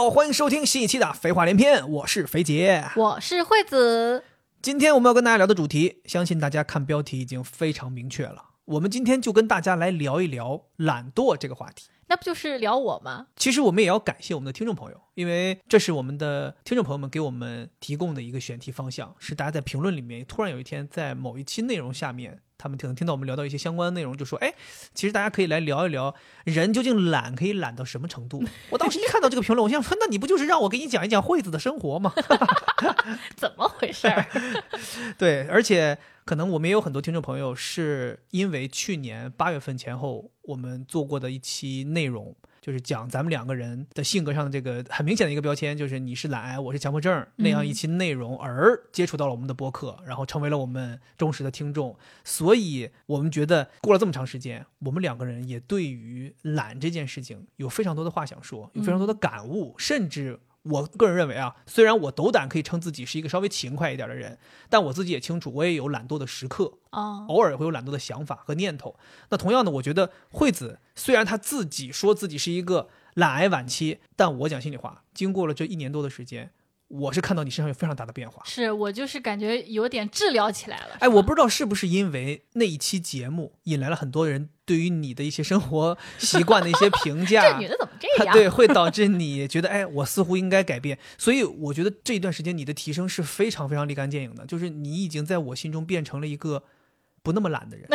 好，欢迎收听新一期的《废话连篇》，我是肥杰。我是惠子。今天我们要跟大家聊的主题，相信大家看标题已经非常明确了。我们今天就跟大家来聊一聊懒惰这个话题。那不就是聊我吗？其实我们也要感谢我们的听众朋友，因为这是我们的听众朋友们给我们提供的一个选题方向，是大家在评论里面突然有一天在某一期内容下面，他们可能听到我们聊到一些相关的内容，就说：“哎，其实大家可以来聊一聊，人究竟懒可以懒到什么程度？” 我当时一看到这个评论，我想说：“那你不就是让我给你讲一讲惠子的生活吗？” 怎么回事儿？对，而且可能我们也有很多听众朋友是因为去年八月份前后我们做过的一期内容。就是讲咱们两个人的性格上的这个很明显的一个标签，就是你是懒癌，我是强迫症那样一期内容，而接触到了我们的播客，然后成为了我们忠实的听众。所以我们觉得过了这么长时间，我们两个人也对于懒这件事情有非常多的话想说，有非常多的感悟，甚至。我个人认为啊，虽然我斗胆可以称自己是一个稍微勤快一点的人，但我自己也清楚，我也有懒惰的时刻啊，偶尔会有懒惰的想法和念头。那同样的，我觉得惠子虽然她自己说自己是一个懒癌晚期，但我讲心里话，经过了这一年多的时间。我是看到你身上有非常大的变化，是我就是感觉有点治疗起来了。哎，我不知道是不是因为那一期节目引来了很多人对于你的一些生活习惯的一些 评价，这女的怎么这样？对，会导致你觉得，哎，我似乎应该改变。所以我觉得这一段时间你的提升是非常非常立竿见影的，就是你已经在我心中变成了一个不那么懒的人。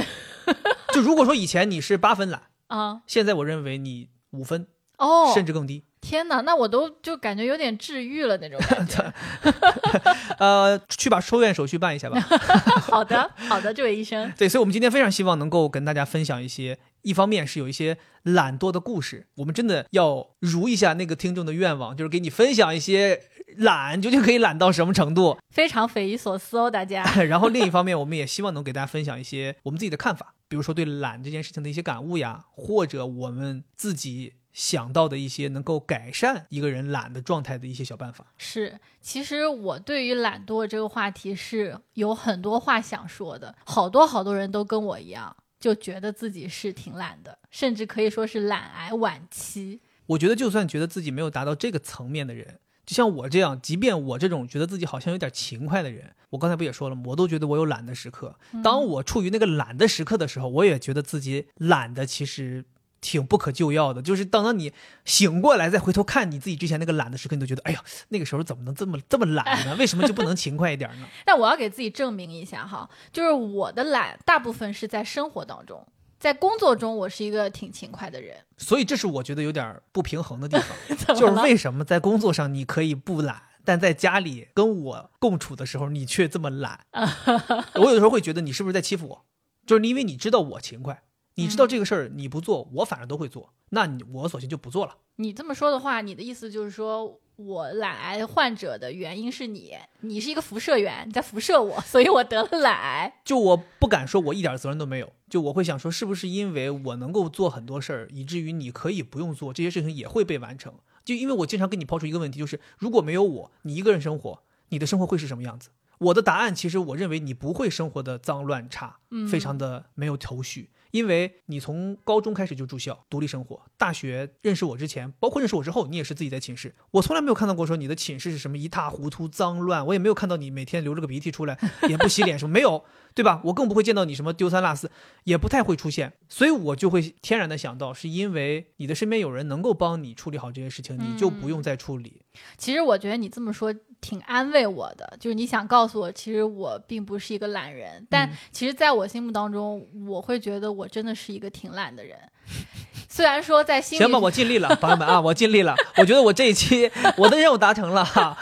就如果说以前你是八分懒 啊，现在我认为你五分哦，甚至更低。天哪，那我都就感觉有点治愈了那种感觉。呃，去把出院手续办一下吧。好的，好的，这位医生。对，所以，我们今天非常希望能够跟大家分享一些，一方面是有一些懒惰的故事，我们真的要如一下那个听众的愿望，就是给你分享一些懒究竟可以懒到什么程度，非常匪夷所思哦，大家。然后另一方面，我们也希望能给大家分享一些我们自己的看法，比如说对懒这件事情的一些感悟呀，或者我们自己。想到的一些能够改善一个人懒的状态的一些小办法是，其实我对于懒惰这个话题是有很多话想说的。好多好多人都跟我一样，就觉得自己是挺懒的，甚至可以说是懒癌晚期。我觉得，就算觉得自己没有达到这个层面的人，就像我这样，即便我这种觉得自己好像有点勤快的人，我刚才不也说了吗？我都觉得我有懒的时刻。当我处于那个懒的时刻的时候，我也觉得自己懒的其实。挺不可救药的，就是等到你醒过来再回头看你自己之前那个懒的时刻，你都觉得，哎呀，那个时候怎么能这么这么懒呢？为什么就不能勤快一点呢？但我要给自己证明一下哈，就是我的懒大部分是在生活当中，在工作中我是一个挺勤快的人，所以这是我觉得有点不平衡的地方，就是为什么在工作上你可以不懒，但在家里跟我共处的时候你却这么懒？我有的时候会觉得你是不是在欺负我？就是因为你知道我勤快。你知道这个事儿你不做，我反正都会做，那你我索性就不做了。你这么说的话，你的意思就是说我懒癌患者的原因是你，你是一个辐射源，你在辐射我，所以我得了懒癌。就我不敢说我一点责任都没有，就我会想说，是不是因为我能够做很多事儿，以至于你可以不用做这些事情也会被完成？就因为我经常跟你抛出一个问题，就是如果没有我，你一个人生活，你的生活会是什么样子？我的答案其实我认为你不会生活的脏乱差，非常的没有头绪。因为你从高中开始就住校独立生活，大学认识我之前，包括认识我之后，你也是自己在寝室。我从来没有看到过说你的寝室是什么一塌糊涂、脏乱，我也没有看到你每天流着个鼻涕出来也不洗脸什么没有，对吧？我更不会见到你什么丢三落四，也不太会出现。所以我就会天然的想到，是因为你的身边有人能够帮你处理好这些事情，你就不用再处理。其实我觉得你这么说。挺安慰我的，就是你想告诉我，其实我并不是一个懒人，但其实在我心目当中，我会觉得我真的是一个挺懒的人。虽然说在心行吧，我尽力了，朋友们啊，我尽力了。我觉得我这一期 我的任务达成了，哈，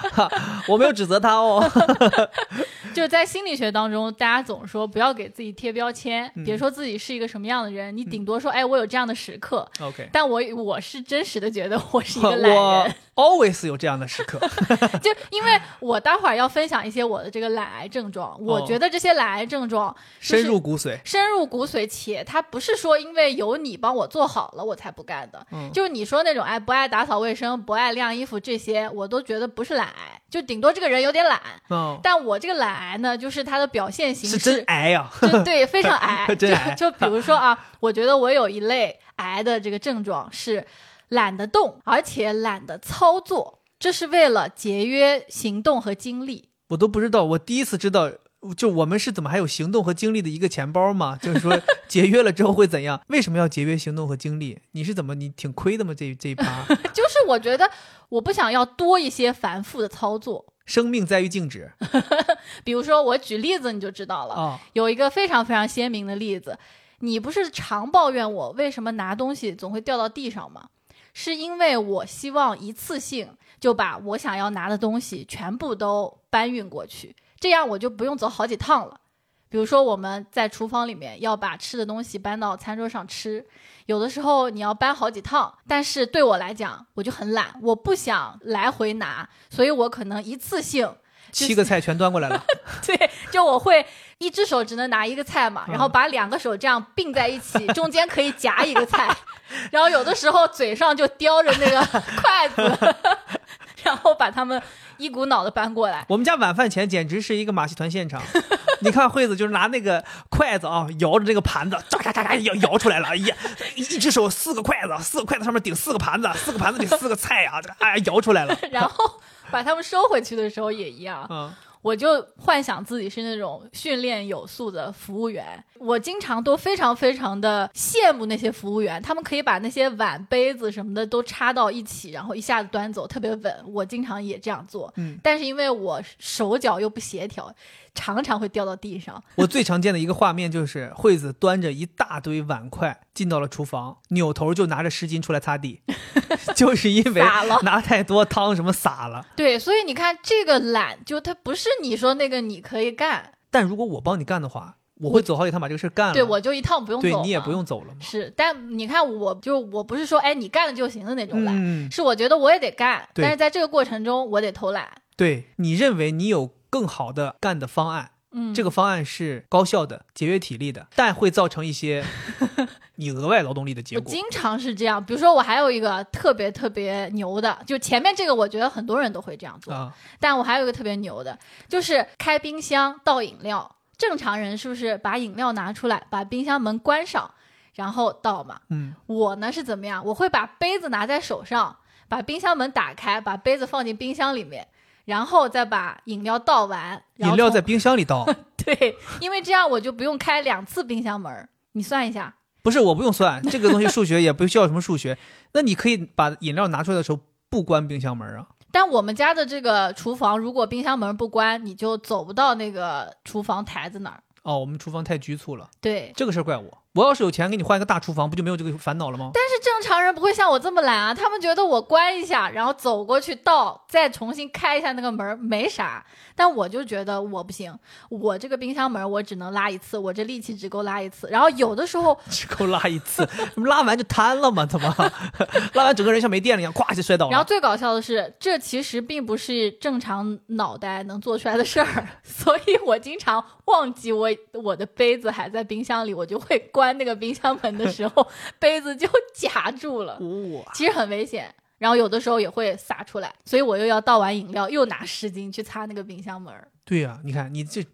我没有指责他哦。就是在心理学当中，大家总说不要给自己贴标签，别说自己是一一个什么样的人，你顶多说，哎，我有这样的时刻。OK，但我我是真实的觉得我是一个懒人。Always 有这样的时刻，就因为我待会儿要分享一些我的这个懒癌症状，我觉得这些懒癌症状深入骨髓，深入骨髓，且它不是说因为有你帮我做好了我才不干的，就是你说那种哎不爱打扫卫生、不爱晾衣服这些，我都觉得不是懒癌，就顶多这个人有点懒，但我这个懒癌呢，就是他的表现形式是真癌呀，对，非常癌，真癌。就比如说啊，我觉得我有一类癌的这个症状是。懒得动，而且懒得操作，这是为了节约行动和精力。我都不知道，我第一次知道，就我们是怎么还有行动和精力的一个钱包嘛？就是说 节约了之后会怎样？为什么要节约行动和精力？你是怎么？你挺亏的吗？这这一趴？就是我觉得我不想要多一些繁复的操作。生命在于静止。比如说，我举例子你就知道了。有一个非常非常鲜明的例子，你不是常抱怨我为什么拿东西总会掉到地上吗？是因为我希望一次性就把我想要拿的东西全部都搬运过去，这样我就不用走好几趟了。比如说，我们在厨房里面要把吃的东西搬到餐桌上吃，有的时候你要搬好几趟，但是对我来讲，我就很懒，我不想来回拿，所以我可能一次性七个菜全端过来了。对，就我会一只手只能拿一个菜嘛，然后把两个手这样并在一起，中间可以夹一个菜，然后有的时候嘴上就叼着那个 筷子，然后把他们一股脑的搬过来。我们家晚饭前简直是一个马戏团现场。你看惠子就是拿那个筷子啊，摇着这个盘子，喳喳喳喳摇摇出来了。哎呀，一只手四个筷子，四个筷子上面顶四个盘子，四个盘子顶四个菜啊，这哎摇出来了。然后把他们收回去的时候也一样。嗯。我就幻想自己是那种训练有素的服务员，我经常都非常非常的羡慕那些服务员，他们可以把那些碗杯子什么的都插到一起，然后一下子端走，特别稳。我经常也这样做，嗯，但是因为我手脚又不协调。常常会掉到地上。我最常见的一个画面就是惠子端着一大堆碗筷进到了厨房，扭头就拿着湿巾出来擦地，就是因为拿太多汤什么洒了。对，所以你看这个懒，就它不是你说那个你可以干，但如果我帮你干的话，我会走好几趟把这个事干了。对，我就一趟不用走，对你也不用走了嘛。是，但你看，我就我不是说哎你干了就行的那种懒，是我觉得我也得干，但是在这个过程中我得偷懒。对你认为你有。更好的干的方案，嗯，这个方案是高效的、节约体力的，但会造成一些 你额外劳动力的结果。我经常是这样，比如说我还有一个特别特别牛的，就前面这个我觉得很多人都会这样做，但我还有一个特别牛的，就是开冰箱倒饮料。正常人是不是把饮料拿出来，把冰箱门关上，然后倒嘛？嗯，我呢是怎么样？我会把杯子拿在手上，把冰箱门打开，把杯子放进冰箱里面。然后再把饮料倒完，饮料在冰箱里倒。对，因为这样我就不用开两次冰箱门。你算一下，不是我不用算这个东西，数学也不需要什么数学。那你可以把饮料拿出来的时候不关冰箱门啊。但我们家的这个厨房，如果冰箱门不关，你就走不到那个厨房台子那儿。哦，我们厨房太局促了。对，这个事儿怪我。我要是有钱给你换一个大厨房，不就没有这个烦恼了吗？但是正常人不会像我这么懒啊，他们觉得我关一下，然后走过去倒，再重新开一下那个门没啥。但我就觉得我不行，我这个冰箱门我只能拉一次，我这力气只够拉一次。然后有的时候 只够拉一次，拉完就瘫了嘛？怎么 拉完整个人像没电了一样，咵就摔倒了。然后最搞笑的是，这其实并不是正常脑袋能做出来的事儿，所以我经常忘记我我的杯子还在冰箱里，我就会关。关那个冰箱门的时候，杯子就夹住了，其实很危险。然后有的时候也会洒出来，所以我又要倒完饮料，又拿湿巾去擦那个冰箱门。对呀，你看你这，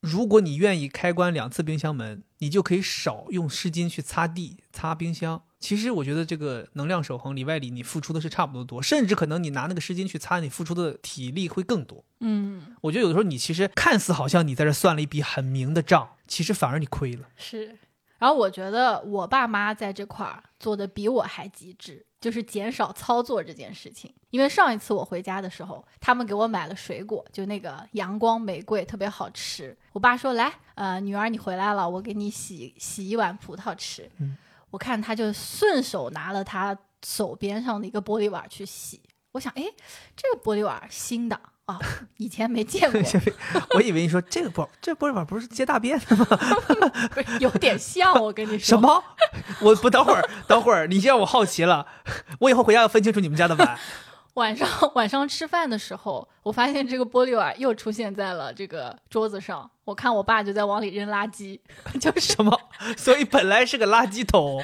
如果你愿意开关两次冰箱门，你就可以少用湿巾去擦地、擦冰箱。其实我觉得这个能量守恒里外里，你付出的是差不多多，甚至可能你拿那个湿巾去擦，你付出的体力会更多。嗯，我觉得有的时候你其实看似好像你在这算了一笔很明的账，其实反而你亏了。是。然后我觉得我爸妈在这块儿做的比我还极致，就是减少操作这件事情。因为上一次我回家的时候，他们给我买了水果，就那个阳光玫瑰，特别好吃。我爸说：“来，呃，女儿你回来了，我给你洗洗一碗葡萄吃。”我看他就顺手拿了他手边上的一个玻璃碗去洗。我想，哎，这个玻璃碗新的。啊，以前没见过。我以为你说这个玻这玻璃碗不是接大便的吗？有点像，我跟你说。什么？我不等会儿，等会儿，你让我好奇了。我以后回家要分清楚你们家的碗。晚上晚上吃饭的时候，我发现这个玻璃碗又出现在了这个桌子上。我看我爸就在往里扔垃圾，就是什么？所以本来是个垃圾桶，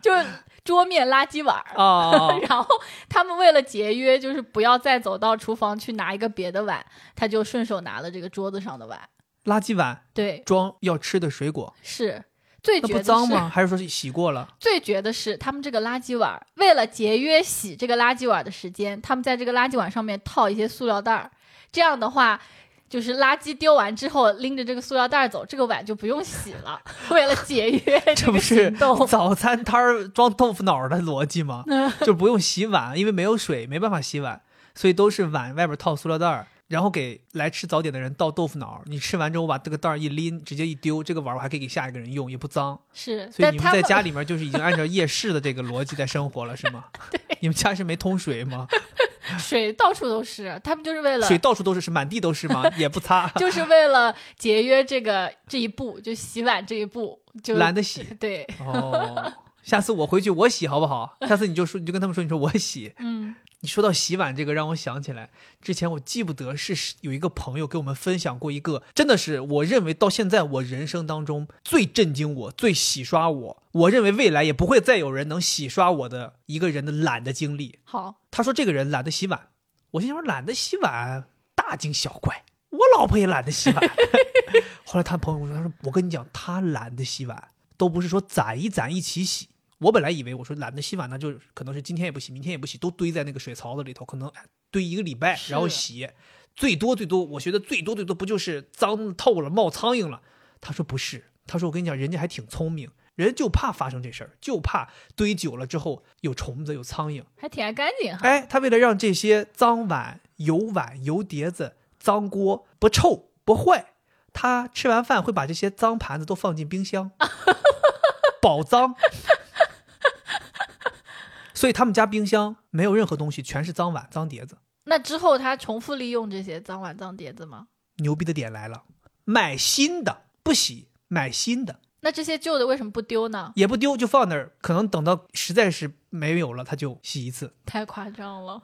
就是。桌面垃圾碗儿 然后他们为了节约，就是不要再走到厨房去拿一个别的碗，他就顺手拿了这个桌子上的碗。垃圾碗，对，装要吃的水果。是，最绝的脏吗？还是说是洗过了？最绝的是，他们这个垃圾碗，为了节约洗这个垃圾碗的时间，他们在这个垃圾碗上面套一些塑料袋儿。这样的话，就是垃圾丢完之后，拎着这个塑料袋走，这个碗就不用洗了。为了节约 这不是早餐摊儿装豆腐脑的逻辑吗？就不用洗碗，因为没有水，没办法洗碗，所以都是碗外边套塑料袋儿。然后给来吃早点的人倒豆腐脑，你吃完之后把这个袋儿一拎，直接一丢，这个碗我还可以给下一个人用，也不脏。是，所以你们在家里面就是已经按照夜市的这个逻辑在生活了，是吗？对。你们家是没通水吗？水到处都是，他们就是为了水到处都是，是满地都是吗？也不擦，就是为了节约这个这一步，就洗碗这一步就懒得洗。对。哦，下次我回去我洗好不好？下次你就说你就跟他们说，你说我洗。嗯。你说到洗碗这个，让我想起来之前我记不得是有一个朋友给我们分享过一个，真的是我认为到现在我人生当中最震惊我、最洗刷我，我认为未来也不会再有人能洗刷我的一个人的懒的经历。好，他说这个人懒得洗碗，我心想说懒得洗碗大惊小怪，我老婆也懒得洗碗。后来他朋友说，他说我跟你讲，他懒得洗碗都不是说攒一攒一起洗。我本来以为我说懒得洗碗，那就可能是今天也不洗，明天也不洗，都堆在那个水槽子里头，可能堆一个礼拜，然后洗，最多最多，我觉得最多最多不就是脏透了，冒苍蝇了？他说不是，他说我跟你讲，人家还挺聪明，人就怕发生这事儿，就怕堆久了之后有虫子有苍蝇，还挺爱干净。哎，他为了让这些脏碗、油碗、油碟子、脏锅不臭不坏，他吃完饭会把这些脏盘子都放进冰箱，保脏。所以他们家冰箱没有任何东西，全是脏碗、脏碟子。那之后他重复利用这些脏碗、脏碟子吗？牛逼的点来了，买新的不洗，买新的。那这些旧的为什么不丢呢？也不丢，就放那儿，可能等到实在是没有了，他就洗一次。太夸张了。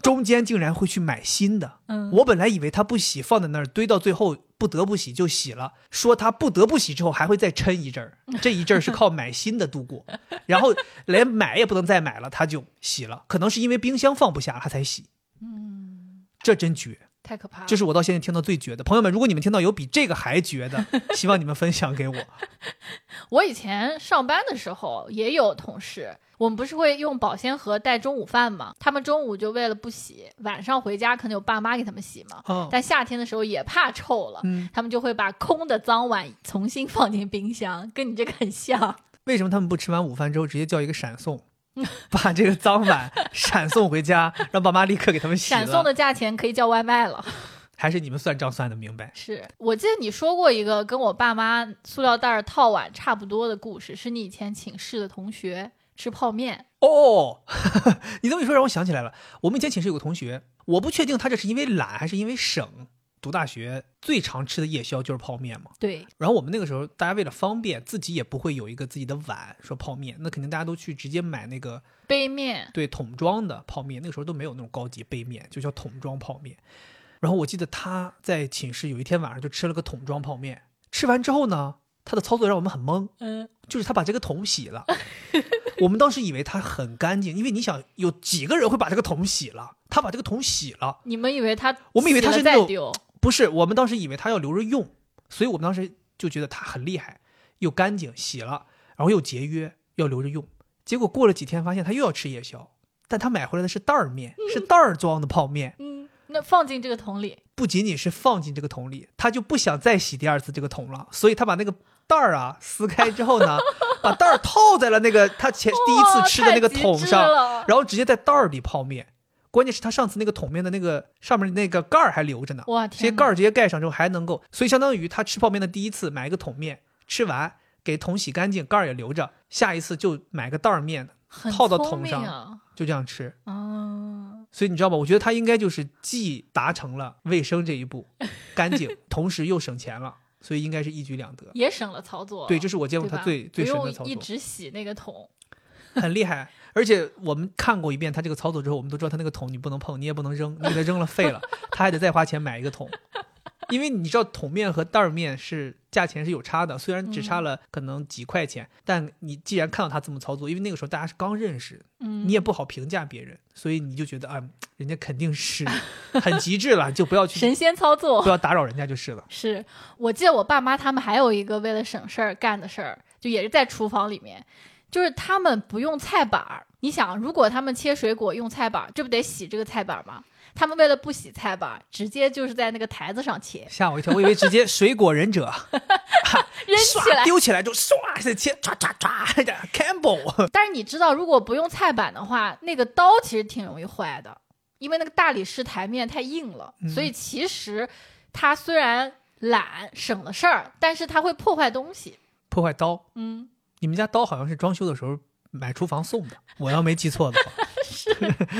中间竟然会去买新的，嗯，我本来以为他不洗，放在那儿堆到最后不得不洗就洗了。说他不得不洗之后还会再撑一阵儿，这一阵儿是靠买新的度过，然后连买也不能再买了，他就洗了。可能是因为冰箱放不下他才洗，嗯，这真绝，太可怕了。这是我到现在听到最绝的。朋友们，如果你们听到有比这个还绝的，希望你们分享给我。我以前上班的时候也有同事。我们不是会用保鲜盒带中午饭吗？他们中午就为了不洗，晚上回家可能有爸妈给他们洗嘛。但夏天的时候也怕臭了，他们就会把空的脏碗重新放进冰箱，跟你这个很像。为什么他们不吃完午饭之后直接叫一个闪送，把这个脏碗闪送回家，让爸妈立刻给他们洗？闪送的价钱可以叫外卖了。还是你们算账算的明白？是我记得你说过一个跟我爸妈塑料袋套碗差不多的故事，是你以前寝室的同学。吃泡面哦，你这么一说让我想起来了。我们以前寝室有个同学，我不确定他这是因为懒还是因为省。读大学最常吃的夜宵就是泡面嘛。对。然后我们那个时候大家为了方便，自己也不会有一个自己的碗说泡面，那肯定大家都去直接买那个杯面，对，桶装的泡面。那个时候都没有那种高级杯面，就叫桶装泡面。然后我记得他在寝室有一天晚上就吃了个桶装泡面，吃完之后呢，他的操作让我们很懵。嗯。就是他把这个桶洗了。我们当时以为他很干净，因为你想有几个人会把这个桶洗了？他把这个桶洗了，你们以为他？我们以为他是那种不是，我们当时以为他要留着用，所以我们当时就觉得他很厉害，又干净洗了，然后又节约，要留着用。结果过了几天，发现他又要吃夜宵，但他买回来的是袋儿面，是袋儿装的泡面。嗯，那放进这个桶里，不仅仅是放进这个桶里，他就不想再洗第二次这个桶了，所以他把那个。袋儿啊，撕开之后呢，把袋儿套在了那个他前第一次吃的那个桶上，然后直接在袋儿里泡面。关键是他上次那个桶面的那个上面那个盖儿还留着呢，哇，这些盖儿直接盖上之后还能够，所以相当于他吃泡面的第一次买一个桶面，吃完给桶洗干净，盖儿也留着，下一次就买个袋儿面套到桶上，就这样吃。哦，所以你知道吧？我觉得他应该就是既达成了卫生这一步，干净，同时又省钱了。所以应该是一举两得，也省了操作。对，这是我见过他最最神的操作。一直洗那个桶，很厉害。而且我们看过一遍他这个操作之后，我们都知道他那个桶你不能碰，你也不能扔，你给他扔了废了，他还得再花钱买一个桶。因为你知道桶面和袋儿面是价钱是有差的，虽然只差了可能几块钱，但你既然看到他这么操作，因为那个时候大家是刚认识，嗯，你也不好评价别人，所以你就觉得啊，人家肯定是 很极致了，就不要去神仙操作，不要打扰人家就是了。是我记得我爸妈他们还有一个为了省事儿干的事儿，就也是在厨房里面，就是他们不用菜板儿。你想，如果他们切水果用菜板儿，这不得洗这个菜板儿吗？他们为了不洗菜板，直接就是在那个台子上切。吓我一跳，我以为直接水果忍者，扔起来丢起来就唰一下切，唰唰唰，Campbell。但是你知道，如果不用菜板的话，那个刀其实挺容易坏的，因为那个大理石台面太硬了。所以其实它虽然懒省了事儿，但是它会破坏东西，破坏刀。嗯，你们家刀好像是装修的时候买厨房送的，我要没记错的话。是，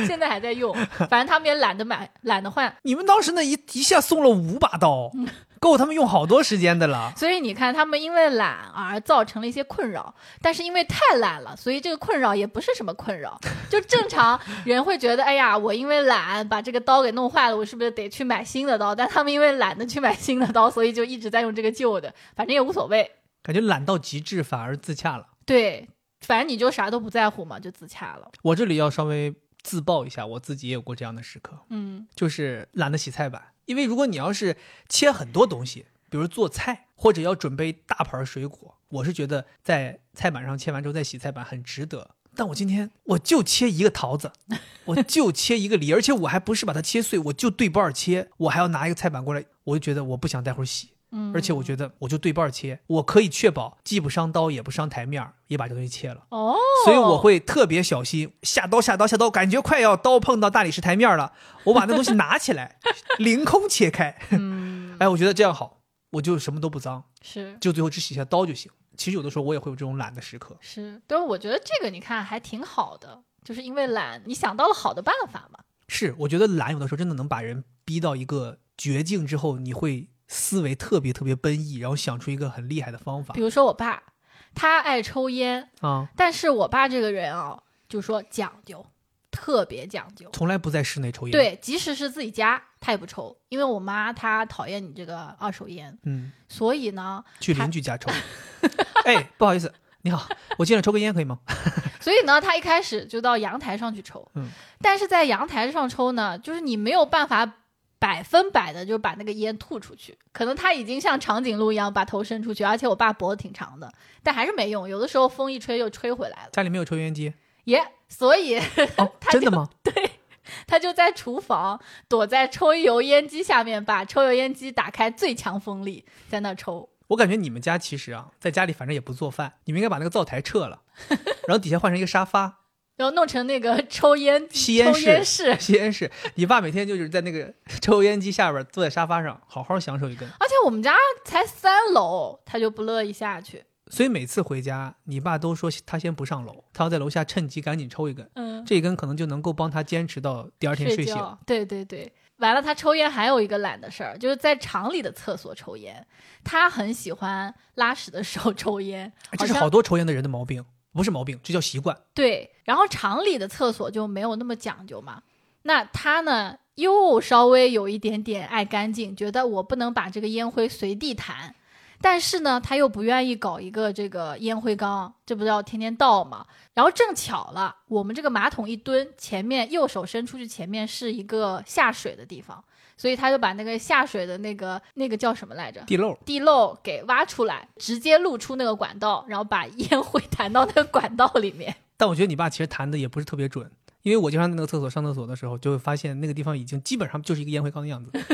现在还在用，反正他们也懒得买，懒得换。你们当时那一一下送了五把刀，够他们用好多时间的了。所以你看，他们因为懒而造成了一些困扰，但是因为太懒了，所以这个困扰也不是什么困扰。就正常人会觉得，哎呀，我因为懒把这个刀给弄坏了，我是不是得去买新的刀？但他们因为懒得去买新的刀，所以就一直在用这个旧的，反正也无所谓。感觉懒到极致反而自洽了。对。反正你就啥都不在乎嘛，就自洽了。我这里要稍微自曝一下，我自己也有过这样的时刻，嗯，就是懒得洗菜板。因为如果你要是切很多东西，比如做菜或者要准备大盘水果，我是觉得在菜板上切完之后再洗菜板很值得。但我今天我就切一个桃子，我就切一个梨，而且我还不是把它切碎，我就对半切，我还要拿一个菜板过来，我就觉得我不想待会儿洗。嗯，而且我觉得我就对半切，我可以确保既不伤刀也不伤台面，也把这东西切了。哦，所以我会特别小心，下刀下刀下刀，感觉快要刀碰到大理石台面了，我把那东西拿起来，凌空切开。嗯，哎，我觉得这样好，我就什么都不脏，是，就最后只洗下刀就行。其实有的时候我也会有这种懒的时刻。是，但是我觉得这个你看还挺好的，就是因为懒，你想到了好的办法嘛。是，我觉得懒有的时候真的能把人逼到一个绝境之后，你会。思维特别特别奔逸，然后想出一个很厉害的方法。比如说我爸，他爱抽烟啊，但是我爸这个人啊，就说讲究，特别讲究，从来不在室内抽烟。对，即使是自己家，他也不抽，因为我妈她讨厌你这个二手烟。嗯，所以呢，去邻居家抽。哎，不好意思，你好，我进来抽根烟可以吗？所以呢，他一开始就到阳台上去抽。嗯，但是在阳台上抽呢，就是你没有办法。百分百的就把那个烟吐出去，可能他已经像长颈鹿一样把头伸出去，而且我爸脖子挺长的，但还是没用。有的时候风一吹又吹回来了。家里没有抽油烟机，耶，所以哦，真的吗？对，他就在厨房躲在抽油烟机下面，把抽油烟机打开最强风力，在那抽。我感觉你们家其实啊，在家里反正也不做饭，你们应该把那个灶台撤了，然后底下换成一个沙发。然后弄成那个 抽烟吸烟室，吸烟室。你爸每天就是在那个 抽烟机下边坐在沙发上，好好享受一根。而且我们家才三楼，他就不乐意下去。所以每次回家，你爸都说他先不上楼，他要在楼下趁机赶紧抽一根。嗯，这一根可能就能够帮他坚持到第二天睡醒。对对对，完了，他抽烟还有一个懒的事儿，就是在厂里的厕所抽烟。他很喜欢拉屎的时候抽烟，这是好多抽烟的人的毛病。不是毛病，这叫习惯。对，然后厂里的厕所就没有那么讲究嘛。那他呢，又稍微有一点点爱干净，觉得我不能把这个烟灰随地弹。但是呢，他又不愿意搞一个这个烟灰缸，这不要天天倒吗？然后正巧了，我们这个马桶一蹲，前面右手伸出去，前面是一个下水的地方。所以他就把那个下水的那个那个叫什么来着？地漏，地漏给挖出来，直接露出那个管道，然后把烟灰弹到那个管道里面。但我觉得你爸其实弹的也不是特别准，因为我经常在那个厕所上厕所的时候，就会发现那个地方已经基本上就是一个烟灰缸的样子。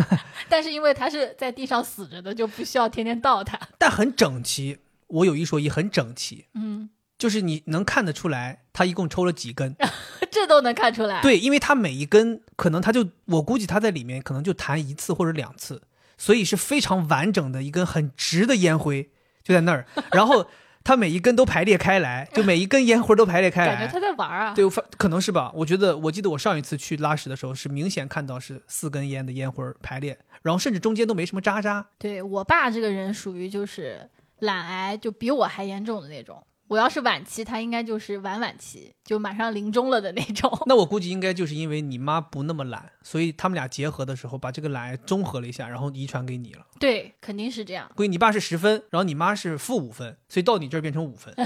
但是因为他是在地上死着的，就不需要天天倒它。但很整齐，我有一说一，很整齐。嗯。就是你能看得出来，他一共抽了几根，这都能看出来。对，因为他每一根可能他就我估计他在里面可能就弹一次或者两次，所以是非常完整的一根很直的烟灰就在那儿，然后他每一根都排列开来，就每一根烟灰都排列开来。感觉他在玩啊？对，可能是吧。我觉得我记得我上一次去拉屎的时候是明显看到是四根烟的烟灰排列，然后甚至中间都没什么渣渣。对我爸这个人属于就是懒癌，就比我还严重的那种。我要是晚期，他应该就是晚晚期，就马上临终了的那种。那我估计应该就是因为你妈不那么懒，所以他们俩结合的时候，把这个懒综合了一下，然后遗传给你了。对，肯定是这样。估计你爸是十分，然后你妈是负五分，所以到你这儿变成五分。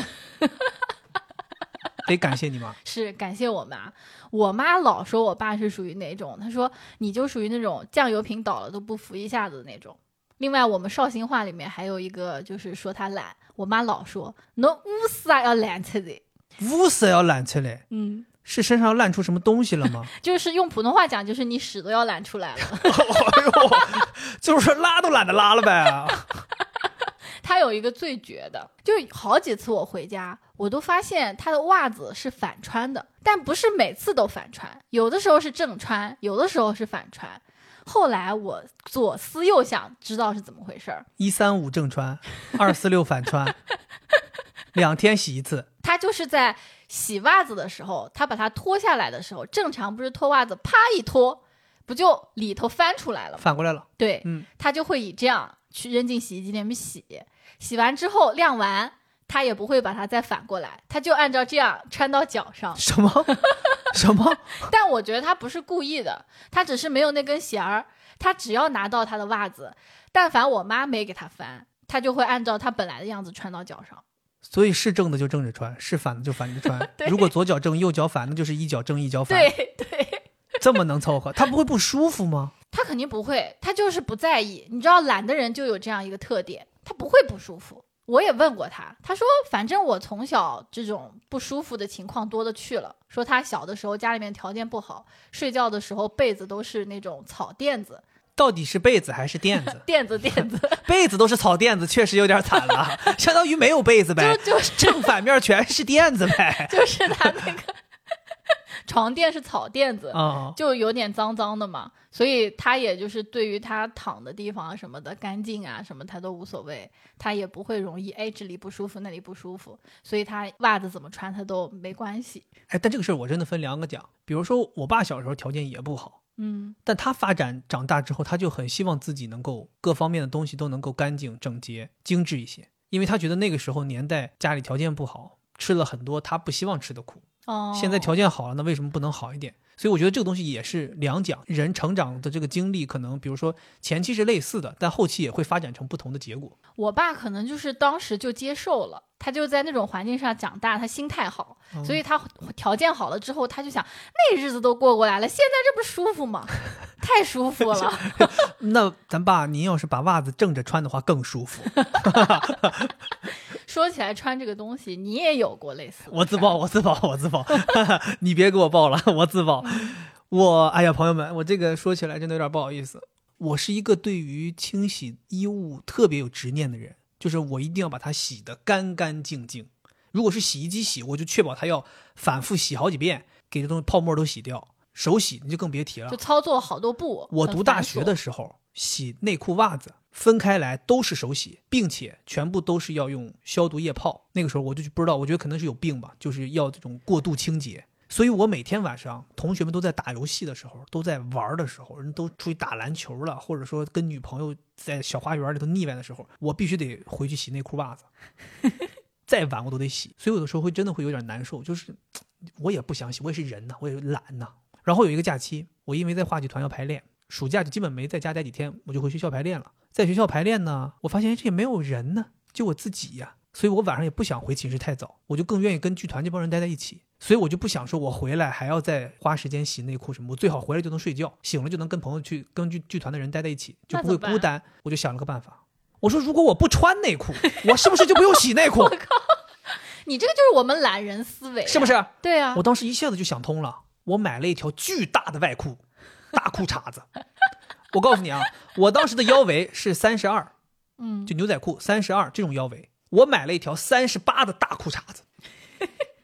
得感谢你妈，是感谢我妈。我妈老说我爸是属于哪种，她说你就属于那种酱油瓶倒了都不扶一下子的那种。另外，我们绍兴话里面还有一个，就是说他懒。我妈老说：“侬乌屎啊要烂出来，乌屎要烂出来。”嗯，是身上烂出什么东西了吗？就是用普通话讲，就是你屎都要懒出来了。哎呦，就是拉都懒得拉了呗。他有一个最绝的，就好几次我回家，我都发现他的袜子是反穿的，但不是每次都反穿，有的时候是正穿，有的时候是反穿。后来我左思右想，知道是怎么回事儿。一三五正穿，二四六反穿，两天洗一次。他就是在洗袜子的时候，他把它脱下来的时候，正常不是脱袜子，啪一脱，不就里头翻出来了吗？反过来了。对，嗯，他就会以这样去扔进洗衣机里面洗，洗完之后晾完，他也不会把它再反过来，他就按照这样穿到脚上。什么？什么？但我觉得他不是故意的，他只是没有那根弦儿。他只要拿到他的袜子，但凡我妈没给他翻，他就会按照他本来的样子穿到脚上。所以是正的就正着穿，是反的就反着穿。如果左脚正右脚反，那就是一脚正一脚反。对对，这么能凑合，他不会不舒服吗？他肯定不会，他就是不在意。你知道，懒的人就有这样一个特点，他不会不舒服。我也问过他，他说反正我从小这种不舒服的情况多的去了。说他小的时候家里面条件不好，睡觉的时候被子都是那种草垫子。到底是被子还是垫子？垫子垫子，被子都是草垫子，确实有点惨了，相当于没有被子呗。就就是正反面全是垫子呗。就是他那个床垫是草垫子，啊，就有点脏脏的嘛。所以他也就是对于他躺的地方什么的干净啊什么他都无所谓，他也不会容易哎这里不舒服那里不舒服，所以他袜子怎么穿他都没关系。哎，但这个事儿我真的分两个讲，比如说我爸小时候条件也不好，嗯，但他发展长大之后，他就很希望自己能够各方面的东西都能够干净整洁、精致一些，因为他觉得那个时候年代家里条件不好，吃了很多他不希望吃的苦。哦，现在条件好了，那为什么不能好一点？所以我觉得这个东西也是两讲，人成长的这个经历，可能比如说前期是类似的，但后期也会发展成不同的结果。我爸可能就是当时就接受了，他就在那种环境上长大，他心态好，所以他条件好了之后，他就想那日子都过过来了，现在这不舒服吗？太舒服了。那咱爸，您要是把袜子正着穿的话，更舒服。说起来穿这个东西，你也有过类似。我自爆，我自爆，我自爆。你别给我爆了，我自爆。我哎呀，朋友们，我这个说起来真的有点不好意思。我是一个对于清洗衣物特别有执念的人，就是我一定要把它洗得干干净净。如果是洗衣机洗，我就确保它要反复洗好几遍，给这东西泡沫都洗掉。手洗你就更别提了，就操作好多步。我读大学的时候，洗内裤、袜子分开来都是手洗，并且全部都是要用消毒液泡。那个时候我就不知道，我觉得可能是有病吧，就是要这种过度清洁。所以我每天晚上，同学们都在打游戏的时候，都在玩的时候，人都出去打篮球了，或者说跟女朋友在小花园里头腻歪的时候，我必须得回去洗内裤、袜子，再晚我都得洗。所以有的时候会真的会有点难受，就是我也不想洗，我也是人呐，我也懒呐。然后有一个假期，我因为在话剧团要排练，暑假就基本没在家待几天，我就回学校排练了。在学校排练呢，我发现这也没有人呢，就我自己呀，所以我晚上也不想回寝室太早，我就更愿意跟剧团这帮人待在一起。所以我就不想说，我回来还要再花时间洗内裤什么，我最好回来就能睡觉，醒了就能跟朋友去跟剧剧团的人待在一起，就不会孤单。我就想了个办法，我说如果我不穿内裤，我是不是就不用洗内裤？我靠，你这个就是我们懒人思维，是不是？对啊，我当时一下子就想通了。我买了一条巨大的外裤，大裤衩子。我告诉你啊，我当时的腰围是三十二，嗯，就牛仔裤三十二这种腰围。我买了一条三十八的大裤衩子，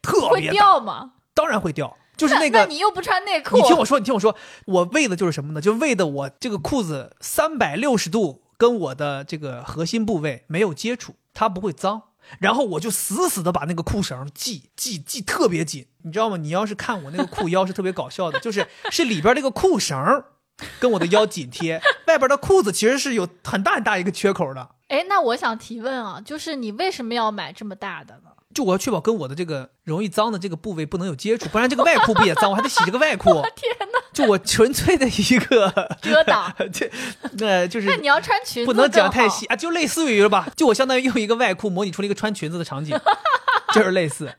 特别会掉吗？当然会掉，就是那个。那你又不穿内裤？你听我说，你听我说，我为的就是什么呢？就为的我这个裤子三百六十度跟我的这个核心部位没有接触，它不会脏。然后我就死死的把那个裤绳系系系特别紧，你知道吗？你要是看我那个裤腰是特别搞笑的，就是是里边那个裤绳跟我的腰紧贴，外边的裤子其实是有很大很大一个缺口的。哎，那我想提问啊，就是你为什么要买这么大的呢？就我要确保跟我的这个容易脏的这个部位不能有接触，不然这个外裤不也脏？我还得洗这个外裤。天哪！就我纯粹的一个 遮挡，这呃就是。那你要穿裙子，不能讲太细啊，就类似于了吧？就我相当于用一个外裤模拟出了一个穿裙子的场景，就是类似。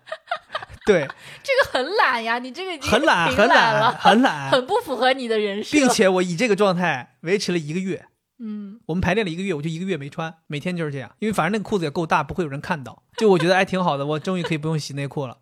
对，这个很懒呀，你这个已经很懒，很懒很懒，很不符合你的人设，并且我以这个状态维持了一个月，嗯，我们排练了一个月，我就一个月没穿，每天就是这样，因为反正那个裤子也够大，不会有人看到。就我觉得哎挺好的，我终于可以不用洗内裤了。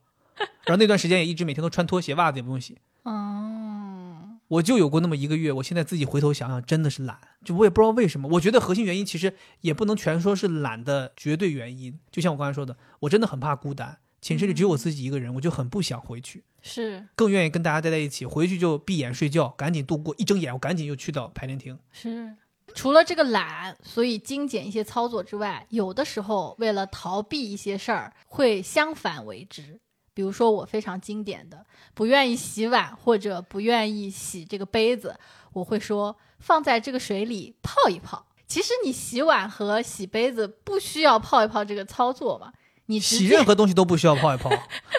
然后那段时间也一直每天都穿拖鞋，袜子也不用洗。哦，我就有过那么一个月，我现在自己回头想想，真的是懒。就我也不知道为什么，我觉得核心原因其实也不能全说是懒的绝对原因。就像我刚才说的，我真的很怕孤单，寝室里只有我自己一个人，我就很不想回去，是更愿意跟大家待在一起。回去就闭眼睡觉，赶紧度过，一睁眼我赶紧又去到排练厅。是。除了这个懒，所以精简一些操作之外，有的时候为了逃避一些事儿，会相反为之。比如说我非常经典的，不愿意洗碗或者不愿意洗这个杯子，我会说放在这个水里泡一泡。其实你洗碗和洗杯子不需要泡一泡这个操作嘛？你洗任何东西都不需要泡一泡。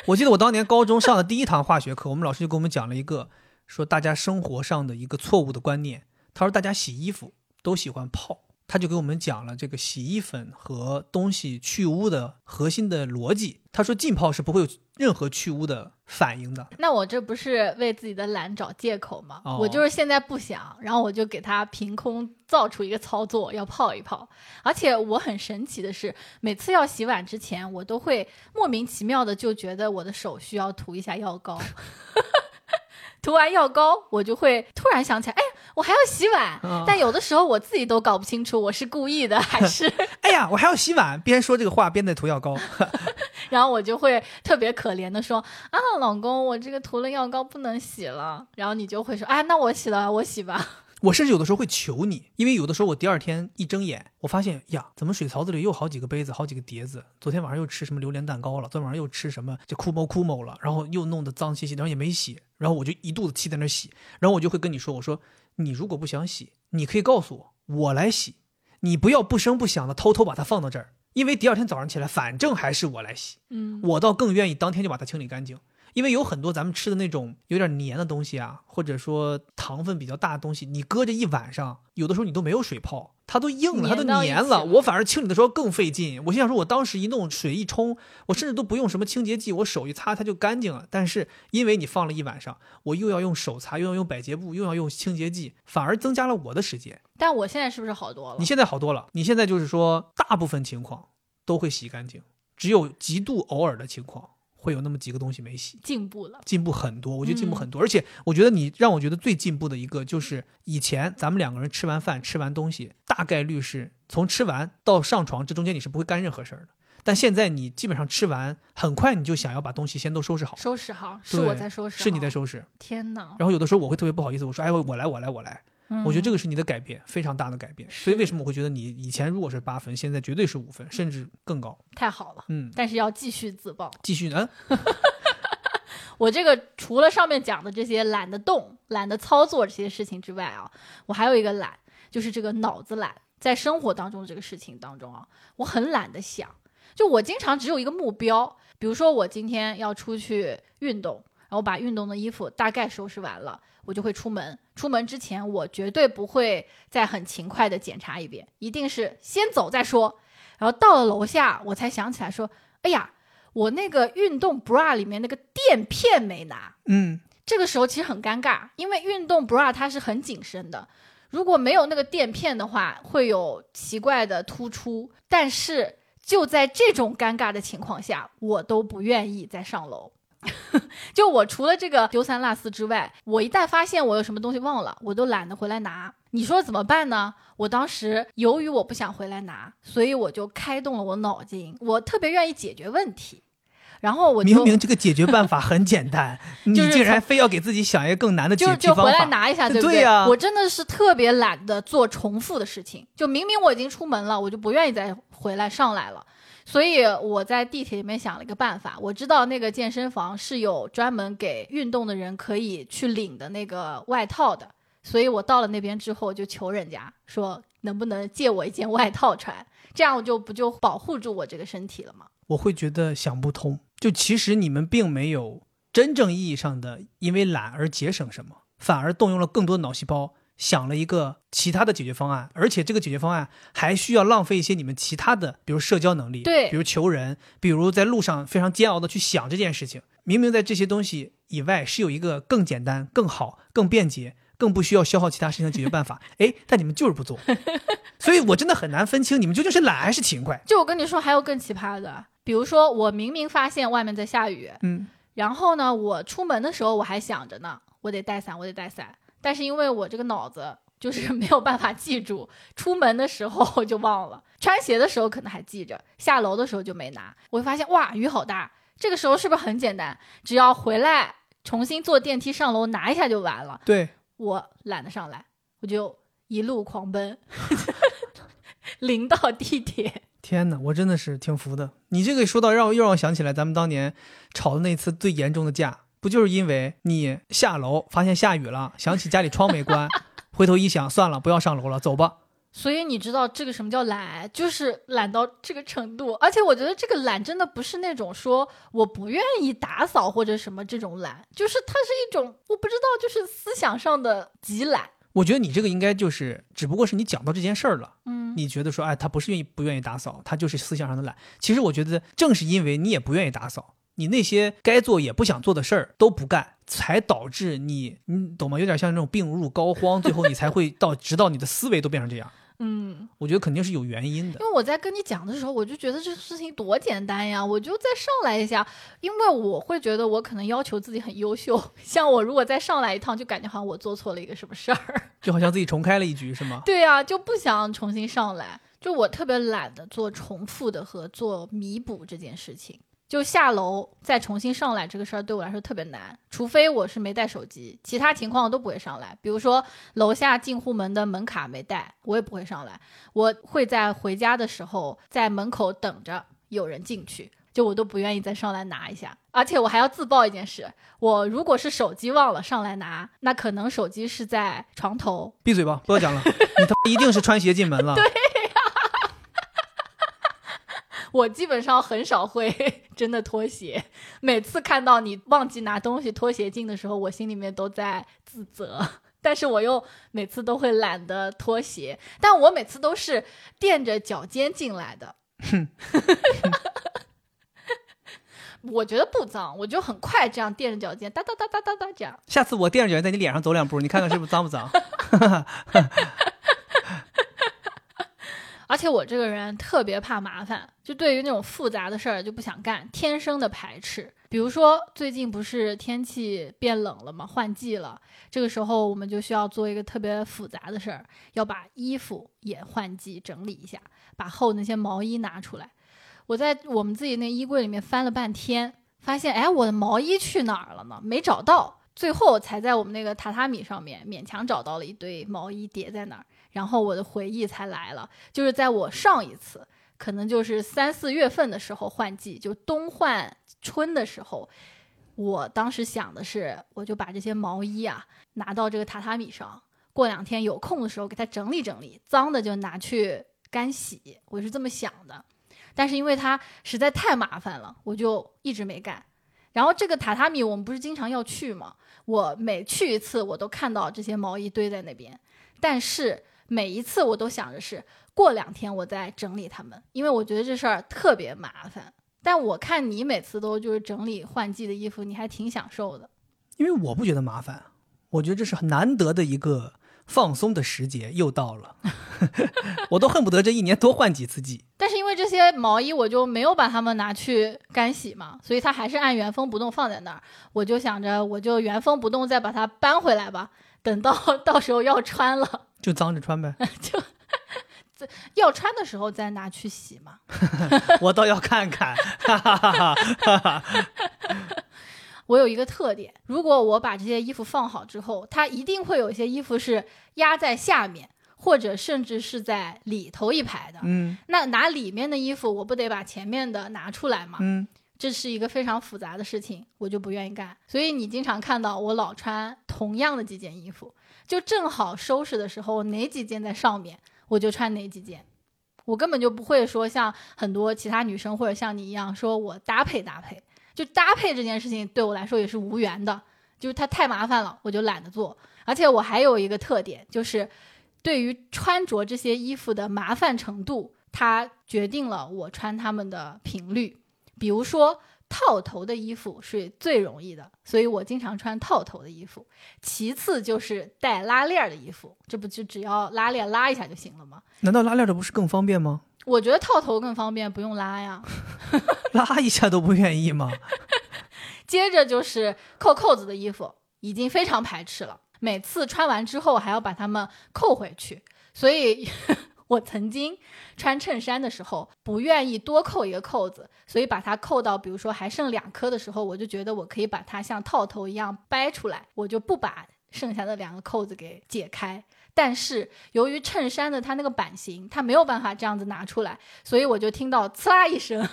我记得我当年高中上的第一堂化学课，我们老师就给我们讲了一个，说大家生活上的一个错误的观念。他说大家洗衣服。都喜欢泡，他就给我们讲了这个洗衣粉和东西去污的核心的逻辑。他说浸泡是不会有任何去污的反应的。那我这不是为自己的懒找借口吗？我就是现在不想，然后我就给他凭空造出一个操作，要泡一泡。而且我很神奇的是，每次要洗碗之前，我都会莫名其妙的就觉得我的手需要涂一下药膏。涂完药膏，我就会突然想起来，哎，我还要洗碗。但有的时候我自己都搞不清楚，我是故意的还是 哎呀，我还要洗碗，边说这个话边在涂药膏。然后我就会特别可怜的说：“啊，老公，我这个涂了药膏不能洗了。”然后你就会说：“哎，那我洗了，我洗吧。”我甚至有的时候会求你，因为有的时候我第二天一睁眼，我发现呀，怎么水槽子里又好几个杯子，好几个碟子？昨天晚上又吃什么榴莲蛋糕了？昨天晚上又吃什么就哭某哭某了？然后又弄得脏兮兮，然后也没洗，然后我就一肚子气在那洗，然后我就会跟你说，我说你如果不想洗，你可以告诉我，我来洗，你不要不声不响的偷偷把它放到这儿，因为第二天早上起来，反正还是我来洗，嗯，我倒更愿意当天就把它清理干净。因为有很多咱们吃的那种有点黏的东西啊，或者说糖分比较大的东西，你搁着一晚上，有的时候你都没有水泡，它都硬了，它都粘了。我反而清理的时候更费劲。我心想说，我当时一弄水一冲，我甚至都不用什么清洁剂，我手一擦它就干净了。但是因为你放了一晚上，我又要用手擦，又要用百洁布，又要用清洁剂，反而增加了我的时间。但我现在是不是好多了？你现在好多了。你现在就是说，大部分情况都会洗干净，只有极度偶尔的情况。会有那么几个东西没洗，进步了，进步很多，我觉得进步很多。而且我觉得你让我觉得最进步的一个，就是以前咱们两个人吃完饭吃完东西，大概率是从吃完到上床这中间你是不会干任何事儿的。但现在你基本上吃完，很快你就想要把东西先都收拾好，收拾好，是我在收拾，是你在收拾。天哪！然后有的时候我会特别不好意思，我说哎我来我来我来。我觉得这个是你的改变，非常大的改变。所以为什么我会觉得你以前如果是八分，现在绝对是五分，甚至更高。太好了，嗯。但是要继续自爆，继续呢。我这个除了上面讲的这些懒得动、懒得操作这些事情之外啊，我还有一个懒，就是这个脑子懒。在生活当中这个事情当中啊，我很懒得想。就我经常只有一个目标，比如说我今天要出去运动，然后把运动的衣服大概收拾完了。我就会出门，出门之前我绝对不会再很勤快的检查一遍，一定是先走再说。然后到了楼下，我才想起来说：“哎呀，我那个运动 bra 里面那个垫片没拿。”嗯，这个时候其实很尴尬，因为运动 bra 它是很紧身的，如果没有那个垫片的话，会有奇怪的突出。但是就在这种尴尬的情况下，我都不愿意再上楼。就我除了这个丢三落四之外，我一旦发现我有什么东西忘了，我都懒得回来拿。你说怎么办呢？我当时由于我不想回来拿，所以我就开动了我脑筋，我特别愿意解决问题。然后我明明这个解决办法很简单，你竟然非要给自己想一个更难的解决方法。就回来拿一下，对不对呀？我真的是特别懒得做重复的事情。就明明我已经出门了，我就不愿意再回来上来了。所以我在地铁里面想了一个办法，我知道那个健身房是有专门给运动的人可以去领的那个外套的，所以我到了那边之后就求人家说能不能借我一件外套穿，这样我就不就保护住我这个身体了吗？我会觉得想不通，就其实你们并没有真正意义上的因为懒而节省什么，反而动用了更多脑细胞。想了一个其他的解决方案，而且这个解决方案还需要浪费一些你们其他的，比如社交能力，对，比如求人，比如在路上非常煎熬的去想这件事情。明明在这些东西以外是有一个更简单、更好、更便捷、更不需要消耗其他事情的解决办法。哎，但你们就是不做，所以我真的很难分清你们究竟是懒还是勤快。就我跟你说，还有更奇葩的，比如说我明明发现外面在下雨，嗯，然后呢，我出门的时候我还想着呢，我得带伞，我得带伞，但是因为我这个脑子就是没有办法记住，出门的时候就忘了，穿鞋的时候可能还记着，下楼的时候就没拿，我会发现哇，雨好大。这个时候是不是很简单？只要回来重新坐电梯上楼拿一下就完了。对我懒得上来，我就一路狂奔，淋到地铁。天哪，我真的是挺服的。你这个说到让又让我想起来咱们当年吵的那次最严重的架，不就是因为你下楼发现下雨了，想起家里窗没关，回头一想，算了，不要上楼了，走吧。所以你知道这个什么叫懒，就是懒到这个程度。而且我觉得这个懒真的不是那种说我不愿意打扫或者什么这种懒，就是它是一种我不知道，就是思想上的极懒。我觉得你这个应该就是，只不过是你讲到这件事儿了，嗯，你觉得说，哎，他不是愿意不愿意打扫，他就是思想上的懒。其实我觉得正是因为你也不愿意打扫，你那些该做也不想做的事儿都不干，才导致你，你懂吗？有点像那种病入膏肓，最后你才会到，直到你的思维都变成这样。嗯，我觉得肯定是有原因的。因为我在跟你讲的时候，我就觉得这个事情多简单呀，我就再上来一下。因为我会觉得我可能要求自己很优秀，像我如果再上来一趟，就感觉好像我做错了一个什么事儿，就好像自己重开了一局，是吗？对呀，就不想重新上来。就我特别懒得做重复的和做弥补这件事情。就下楼再重新上来这个事儿对我来说特别难，除非我是没带手机，其他情况我都不会上来。比如说楼下进户门的门卡没带，我也不会上来。我会在回家的时候在门口等着有人进去，就我都不愿意再上来拿一下。而且我还要自曝一件事：我如果是手机忘了上来拿，那可能手机是在床头。闭嘴吧，不要讲了，你他一定是穿鞋进门了。对。我基本上很少会 真的脱鞋，每次看到你忘记拿东西脱鞋进的时候，我心里面都在自责，但是我又每次都会懒得脱鞋，但我每次都是垫着脚尖进来的。我觉得不脏，我就很快这样垫着脚尖哒哒哒哒哒哒这样。下次我垫着脚尖在你脸上走两步，你看看是不是脏不脏？而且我这个人特别怕麻烦，就对于那种复杂的事儿就不想干，天生的排斥。比如说最近不是天气变冷了吗？换季了，这个时候我们就需要做一个特别复杂的事儿，要把衣服也换季整理一下，把厚那些毛衣拿出来。我在我们自己那衣柜里面翻了半天，发现哎，我的毛衣去哪儿了呢？没找到，最后才在我们那个榻榻米上面勉强找到了一堆毛衣叠在那儿。然后我的回忆才来了，就是在我上一次，可能就是三四月份的时候换季，就冬换春的时候，我当时想的是，我就把这些毛衣啊拿到这个榻榻米上，过两天有空的时候给它整理整理，脏的就拿去干洗，我是这么想的。但是因为它实在太麻烦了，我就一直没干。然后这个榻榻米我们不是经常要去吗？我每去一次，我都看到这些毛衣堆在那边，但是。每一次我都想着是过两天我再整理它们，因为我觉得这事儿特别麻烦。但我看你每次都就是整理换季的衣服，你还挺享受的。因为我不觉得麻烦，我觉得这是很难得的一个放松的时节又到了，我都恨不得这一年多换几次季。但是因为这些毛衣我就没有把它们拿去干洗嘛，所以它还是按原封不动放在那儿。我就想着我就原封不动再把它搬回来吧，等到 到时候要穿了。就脏着穿呗，就要穿的时候再拿去洗嘛。我倒要看看。我有一个特点，如果我把这些衣服放好之后，它一定会有一些衣服是压在下面，或者甚至是在里头一排的。嗯，那拿里面的衣服，我不得把前面的拿出来嘛？嗯，这是一个非常复杂的事情，我就不愿意干。所以你经常看到我老穿同样的几件衣服。就正好收拾的时候，哪几件在上面，我就穿哪几件。我根本就不会说像很多其他女生或者像你一样，说我搭配搭配。就搭配这件事情对我来说也是无缘的，就是它太麻烦了，我就懒得做。而且我还有一个特点，就是对于穿着这些衣服的麻烦程度，它决定了我穿它们的频率。比如说套头的衣服是最容易的，所以我经常穿套头的衣服。其次就是带拉链的衣服，这不就只要拉链拉一下就行了吗？难道拉链的不是更方便吗？我觉得套头更方便，不用拉呀。拉一下都不愿意吗？接着就是扣扣子的衣服，已经非常排斥了。每次穿完之后还要把它们扣回去，所以。我曾经穿衬衫的时候不愿意多扣一个扣子，所以把它扣到，比如说还剩两颗的时候，我就觉得我可以把它像套头一样掰出来，我就不把剩下的两个扣子给解开。但是由于衬衫的它那个版型，它没有办法这样子拿出来，所以我就听到呲啦一声，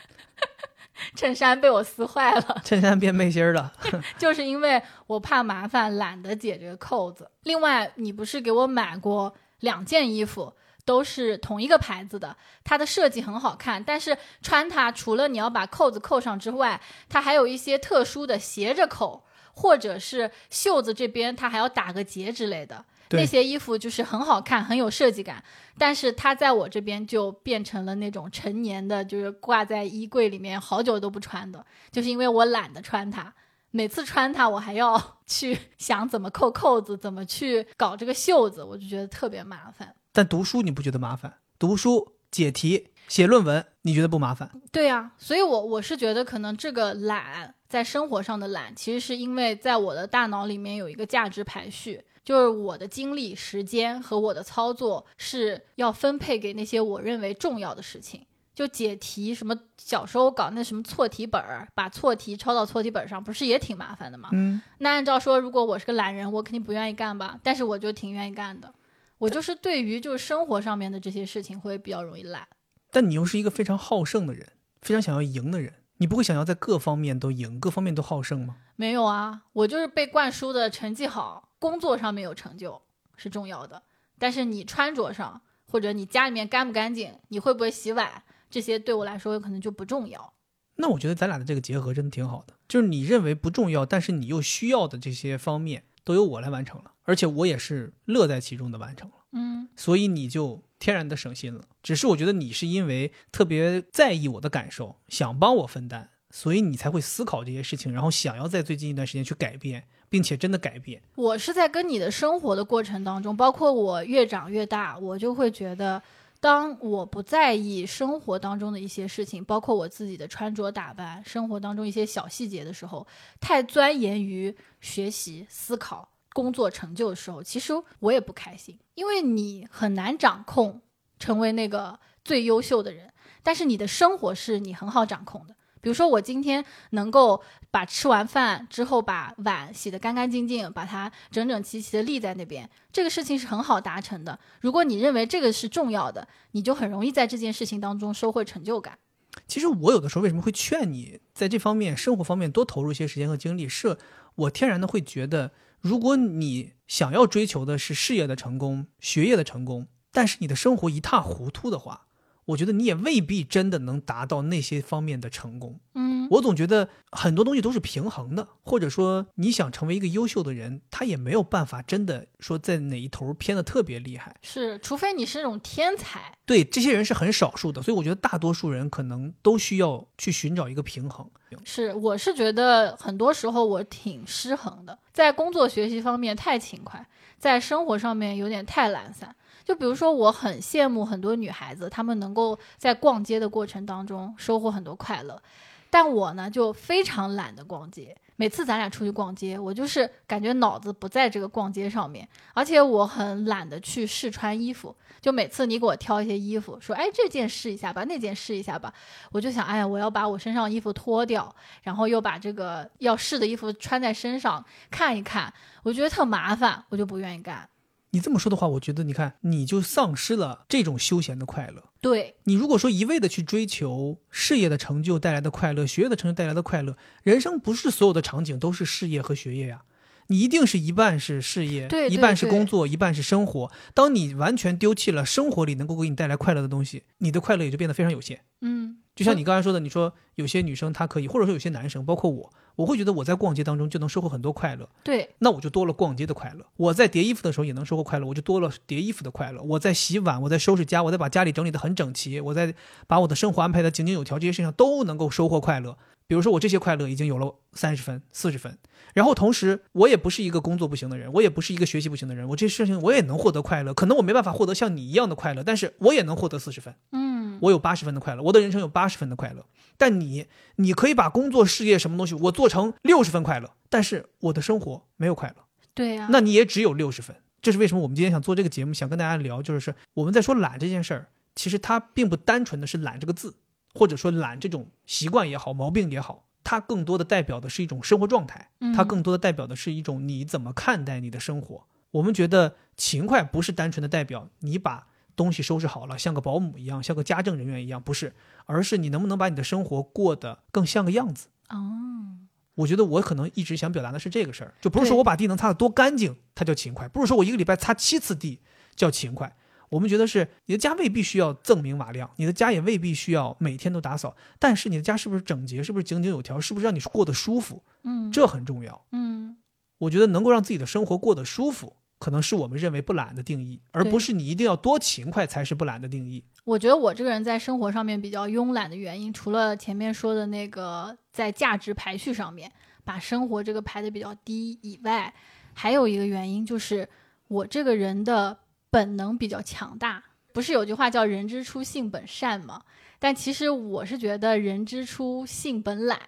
衬衫被我撕坏了，衬衫变背心了，就是因为我怕麻烦，懒得解这个扣子。另外，你不是给我买过？两件衣服都是同一个牌子的，它的设计很好看，但是穿它除了你要把扣子扣上之外，它还有一些特殊的斜着扣，或者是袖子这边它还要打个结之类的。那些衣服就是很好看，很有设计感，但是它在我这边就变成了那种成年的，就是挂在衣柜里面好久都不穿的，就是因为我懒得穿它。每次穿它，我还要 去想怎么扣扣子，怎么去搞这个袖子，我就觉得特别麻烦。但读书你不觉得麻烦？读书、解题、写论文，你觉得不麻烦？对呀，所以我我是觉得可能这个懒，在生活上的懒，其实是因为在我的大脑里面有一个价值排序，就是我的精力、时间和我的操作是要分配给那些我认为重要的事情。就解题，什么小时候搞那什么错题本儿，把错题抄到错题本上，不是也挺麻烦的吗？嗯，那按照说，如果我是个懒人，我肯定不愿意干吧。但是我就挺愿意干的。我就是对于就是生活上面的这些事情会比较容易懒。但你又是一个非常好胜的人，非常想要赢的人，你不会想要在各方面都赢，各方面都好胜吗？没有啊，我就是被灌输的成绩好，工作上面有成就是重要的。但是你穿着上，或者你家里面干不干净，你会不会洗碗？这些对我来说有可能就不重要。那我觉得咱俩的这个结合真的挺好的，就是你认为不重要，但是你又需要的这些方面都由我来完成了，而且我也是乐在其中的完成了。嗯，所以你就天然的省心了。只是我觉得你是因为特别在意我的感受，想帮我分担，所以你才会思考这些事情，然后想要在最近一段时间去改变，并且真的改变。我是在跟你的生活的过程当中，包括我越长越大，我就会觉得。当我不在意生活当中的一些事情，包括我自己的穿着打扮、生活当中一些小细节的时候，太钻研于学习、思考、工作成就的时候，其实我也不开心，因为你很难掌控成为那个最优秀的人，但是你的生活是你很好掌控的。比如说，我今天能够把吃完饭之后把碗洗得干干净净，把它整整齐齐的立在那边，这个事情是很好达成的。如果你认为这个是重要的，你就很容易在这件事情当中收获成就感。其实我有的时候为什么会劝你在这方面生活方面多投入一些时间和精力，是我天然的会觉得，如果你想要追求的是事业的成功、学业的成功，但是你的生活一塌糊涂的话。我觉得你也未必真的能达到那些方面的成功。嗯，我总觉得很多东西都是平衡的，或者说你想成为一个优秀的人，他也没有办法真的说在哪一头偏的特别厉害。是，除非你是那种天才。对，这些人是很少数的，所以我觉得大多数人可能都需要去寻找一个平衡。是，我是觉得很多时候我挺失衡的，在工作学习方面太勤快，在生活上面有点太懒散。就比如说，我很羡慕很多女孩子，她们能够在逛街的过程当中收获很多快乐，但我呢就非常懒得逛街。每次咱俩出去逛街，我就是感觉脑子不在这个逛街上面，而且我很懒得去试穿衣服。就每次你给我挑一些衣服，说哎这件试一下吧，那件试一下吧，我就想哎呀，我要把我身上衣服脱掉，然后又把这个要试的衣服穿在身上看一看，我觉得特麻烦，我就不愿意干。你这么说的话，我觉得你看，你就丧失了这种休闲的快乐。对你如果说一味的去追求事业的成就带来的快乐，学业的成就带来的快乐，人生不是所有的场景都是事业和学业呀，你一定是一半是事业，一半是工作，一半是生活。当你完全丢弃了生活里能够给你带来快乐的东西，你的快乐也就变得非常有限。嗯，就像你刚才说的，你说有些女生她可以，或者说有些男生，包括我，我会觉得我在逛街当中就能收获很多快乐。对，那我就多了逛街的快乐。我在叠衣服的时候也能收获快乐，我就多了叠衣服的快乐。我在洗碗，我在收拾家，我在把家里整理得很整齐，我在把我的生活安排的井井有条，这些事情都能够收获快乐。比如说，我这些快乐已经有了三十分、四十分，然后同时我也不是一个工作不行的人，我也不是一个学习不行的人，我这些事情我也能获得快乐。可能我没办法获得像你一样的快乐，但是我也能获得四十分。嗯。我有八十分的快乐，我的人生有八十分的快乐。但你，你可以把工作、事业什么东西，我做成六十分快乐，但是我的生活没有快乐。对呀，那你也只有六十分。这是为什么？我们今天想做这个节目，想跟大家聊，就是我们在说懒这件事儿，其实它并不单纯的是懒这个字，或者说懒这种习惯也好、毛病也好，它更多的代表的是一种生活状态，它更多的代表的是一种你怎么看待你的生活。我们觉得勤快不是单纯的代表你把。东西收拾好了，像个保姆一样，像个家政人员一样，不是，而是你能不能把你的生活过得更像个样子？哦，我觉得我可能一直想表达的是这个事儿，就不是说我把地能擦得多干净，它叫勤快；不是说我一个礼拜擦七次地叫勤快。我们觉得是你的家未必需要锃明瓦亮，你的家也未必需要每天都打扫，但是你的家是不是整洁，是不是井井有条，是不是让你过得舒服？嗯，这很重要。嗯，我觉得能够让自己的生活过得舒服。可能是我们认为不懒的定义，而不是你一定要多勤快才是不懒的定义。我觉得我这个人在生活上面比较慵懒的原因，除了前面说的那个在价值排序上面把生活这个排的比较低以外，还有一个原因就是我这个人的本能比较强大。不是有句话叫“人之初，性本善”吗？但其实我是觉得“人之初，性本懒”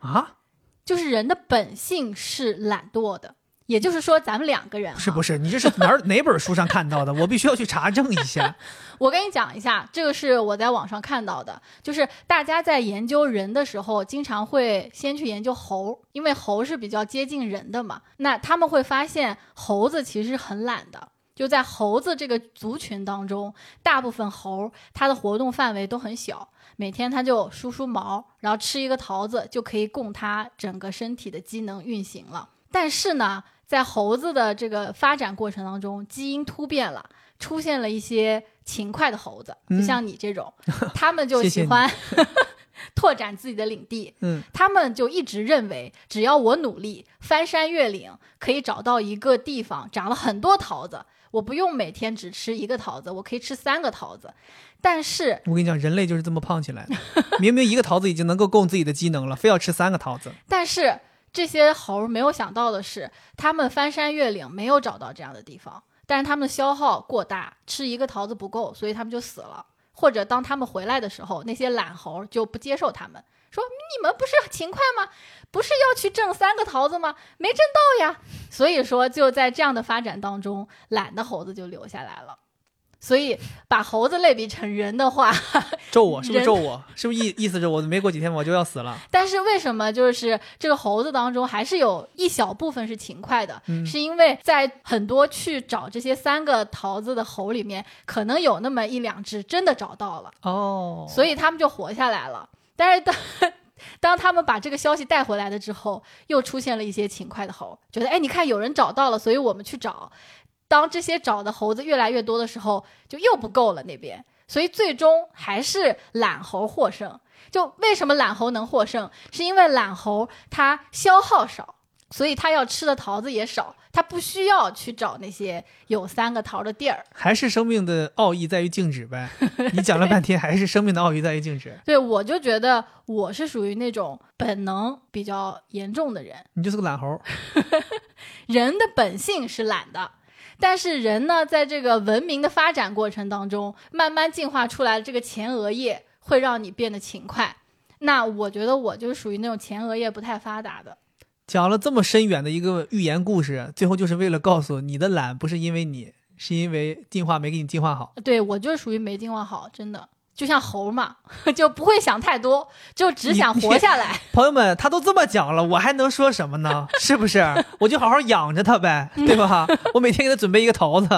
啊，就是人的本性是懒惰的。也就是说，咱们两个人是不是？你这是哪哪本书上看到的？我必须要去查证一下。我跟你讲一下，这个是我在网上看到的，就是大家在研究人的时候，经常会先去研究猴，因为猴是比较接近人的嘛。那他们会发现，猴子其实很懒的。就在猴子这个族群当中，大部分猴它的活动范围都很小，每天它就梳梳毛，然后吃一个桃子，就可以供它整个身体的机能运行了。但是呢？在猴子的这个发展过程当中，基因突变了，出现了一些勤快的猴子，就像你这种，他们就喜欢 拓展自己的领地。嗯，他们就一直认为，只要我努力翻山越岭，可以找到一个地方长了很多桃子，我不用每天只吃一个桃子，我可以吃三个桃子。但是，我跟你讲，人类就是这么胖起来的。明明一个桃子已经能够供自己的机能了，非要吃三个桃子。但是。这些猴没有想到的是，他们翻山越岭没有找到这样的地方，但是他们的消耗过大，吃一个桃子不够，所以他们就死了。或者当他们回来的时候，那些懒猴就不接受他们，说你们不是勤快吗？不是要去挣三个桃子吗？没挣到呀。所以说就在这样的发展当中，懒的猴子就留下来了。所以把猴子类比成人的话，咒我是不是咒我？是不是意意思是我没过几天我就要死了？但是为什么就是这个猴子当中还是有一小部分是勤快的？是因为在很多去找这些三个桃子的猴里面，可能有那么一两只真的找到了哦，所以他们就活下来了。但是当当他们把这个消息带回来的之后，又出现了一些勤快的猴，觉得哎，你看有人找到了，所以我们去找。当这些找的猴子越来越多的时候，就又不够了那边，所以最终还是懒猴获胜。就为什么懒猴能获胜？是因为懒猴它消耗少，所以它要吃的桃子也少，它不需要去找那些有三个桃的地儿。还是生命的奥义在于静止呗？你讲了半天，还是生命的奥义在于静止。对，我就觉得我是属于那种本能比较严重的人。你就是个懒猴。人的本性是懒的。但是人呢，在这个文明的发展过程当中，慢慢进化出来的这个前额叶会让你变得勤快。那我觉得我就是属于那种前额叶不太发达的。讲了这么深远的一个寓言故事，最后就是为了告诉你的懒不是因为你，是因为进化没给你进化好。对我就是属于没进化好，真的。就像猴嘛，就不会想太多，就只想活下来。朋友们，他都这么讲了，我还能说什么呢？是不是？我就好好养着他呗，对吧？我每天给他准备一个桃子，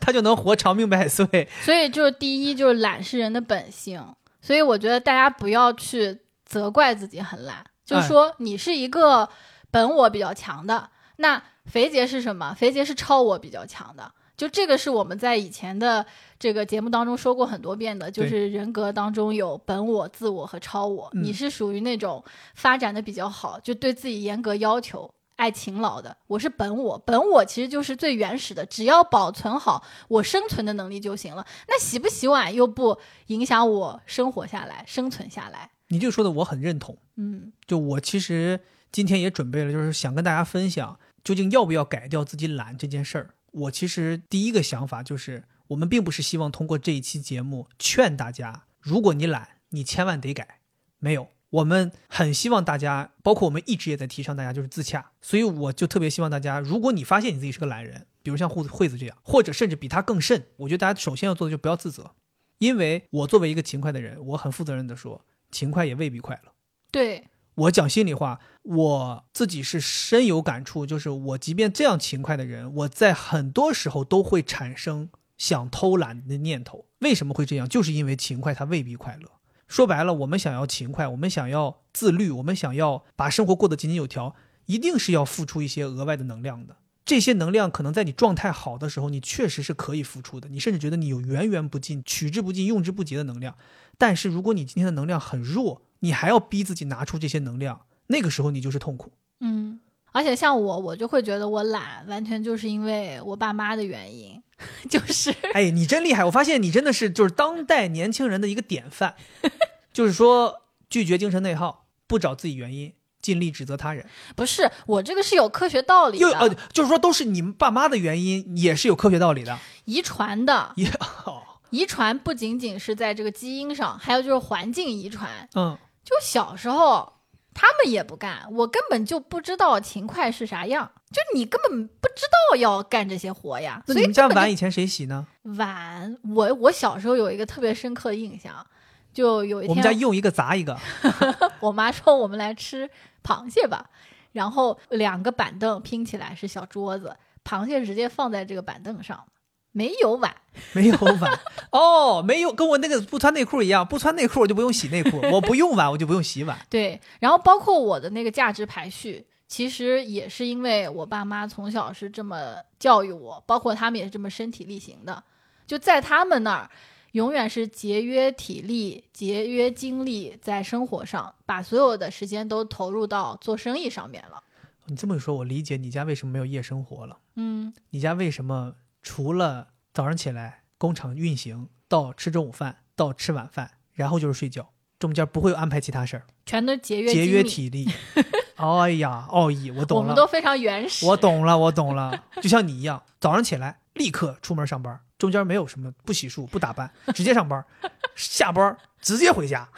他就能活长命百岁。所以，就是第一，就是懒是人的本性。所以，我觉得大家不要去责怪自己很懒，就是说你是一个本我比较强的。那肥杰是什么？肥杰是超我比较强的。就这个是我们在以前的这个节目当中说过很多遍的，就是人格当中有本我、自我和超我。你是属于那种发展的比较好，就对自己严格要求、爱勤劳的。我是本我，本我其实就是最原始的，只要保存好我生存的能力就行了。那洗不洗碗又不影响我生活下来、生存下来。你这个说的我很认同。嗯，就我其实今天也准备了，就是想跟大家分享，究竟要不要改掉自己懒这件事儿。我其实第一个想法就是，我们并不是希望通过这一期节目劝大家，如果你懒，你千万得改。没有，我们很希望大家，包括我们一直也在提倡大家就是自洽。所以我就特别希望大家，如果你发现你自己是个懒人，比如像惠子惠子这样，或者甚至比他更甚，我觉得大家首先要做的就不要自责，因为我作为一个勤快的人，我很负责任的说，勤快也未必快乐。对。我讲心里话，我自己是深有感触。就是我即便这样勤快的人，我在很多时候都会产生想偷懒的念头。为什么会这样？就是因为勤快它未必快乐。说白了，我们想要勤快，我们想要自律，我们想要把生活过得井井有条，一定是要付出一些额外的能量的。这些能量可能在你状态好的时候，你确实是可以付出的。你甚至觉得你有源源不尽、取之不尽、用之不竭的能量。但是如果你今天的能量很弱，你还要逼自己拿出这些能量，那个时候你就是痛苦。嗯，而且像我，我就会觉得我懒，完全就是因为我爸妈的原因。就是，哎，你真厉害！我发现你真的是就是当代年轻人的一个典范。就是说，拒绝精神内耗，不找自己原因，尽力指责他人。不是我这个是有科学道理的。呃，就是说，都是你们爸妈的原因，也是有科学道理的。遗传的。遗 遗传不仅仅是在这个基因上，还有就是环境遗传。嗯。就小时候，他们也不干，我根本就不知道勤快是啥样。就你根本不知道要干这些活呀。那你们家碗以前谁洗呢？碗，我我小时候有一个特别深刻的印象，就有一天我们家用一个砸一个。我妈说我们来吃螃蟹吧，然后两个板凳拼起来是小桌子，螃蟹直接放在这个板凳上。没有碗，没有碗 哦，没有跟我那个不穿内裤一样，不穿内裤我就不用洗内裤，我不用碗我就不用洗碗。对，然后包括我的那个价值排序，其实也是因为我爸妈从小是这么教育我，包括他们也是这么身体力行的，就在他们那儿，永远是节约体力、节约精力，在生活上把所有的时间都投入到做生意上面了。你这么一说，我理解你家为什么没有夜生活了。嗯，你家为什么？除了早上起来工厂运行，到吃中午饭，到吃晚饭，然后就是睡觉，中间不会安排其他事儿，全都节约节约体力。哎呀，奥义，我懂了。我们都非常原始。我懂了，我懂了。就像你一样，早上起来立刻出门上班，中间没有什么不洗漱、不打扮，直接上班，下班直接回家，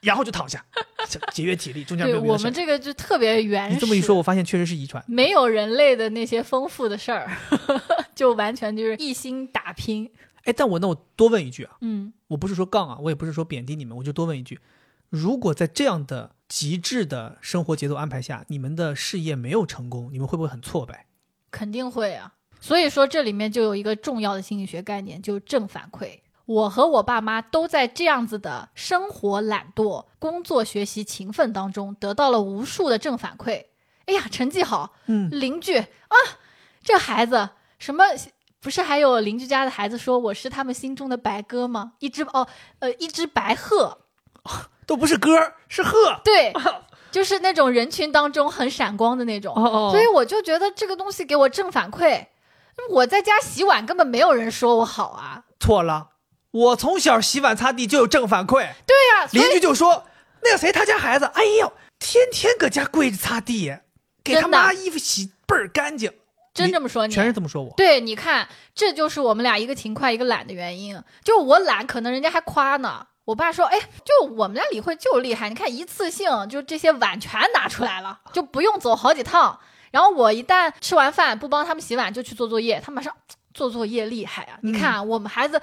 然后就躺下。节约体力，中间没有我们这个就特别原始。你这么一说，我发现确实是遗传。没有人类的那些丰富的事儿，就完全就是一心打拼。哎，但我那我多问一句啊，嗯，我不是说杠啊，我也不是说贬低你们，我就多问一句：如果在这样的极致的生活节奏安排下，你们的事业没有成功，你们会不会很挫败？肯定会啊。所以说，这里面就有一个重要的心理学概念，就是正反馈。我和我爸妈都在这样子的生活懒惰、工作学习勤奋当中得到了无数的正反馈。哎呀，成绩好，嗯，邻居啊，这孩子什么不是还有邻居家的孩子说我是他们心中的白鸽吗？一只哦，呃，一只白鹤，都不是鸽，是鹤。对，就是那种人群当中很闪光的那种。哦所以我就觉得这个东西给我正反馈。我在家洗碗根本没有人说我好啊。错了。我从小洗碗擦地就有正反馈，对呀，邻居就说那个谁他家孩子，哎呦，天天搁家跪着擦地，给他妈衣服洗倍儿干净，真这么说你？全是这么说我。对，你看，这就是我们俩一个勤快一个懒的原因。就我懒，可能人家还夸呢。我爸说，哎，就我们家李慧就厉害，你看一次性就这些碗全拿出来了，就不用走好几趟。然后我一旦吃完饭不帮他们洗碗，就去做作业，他马上做作业厉害啊！你看我们孩子。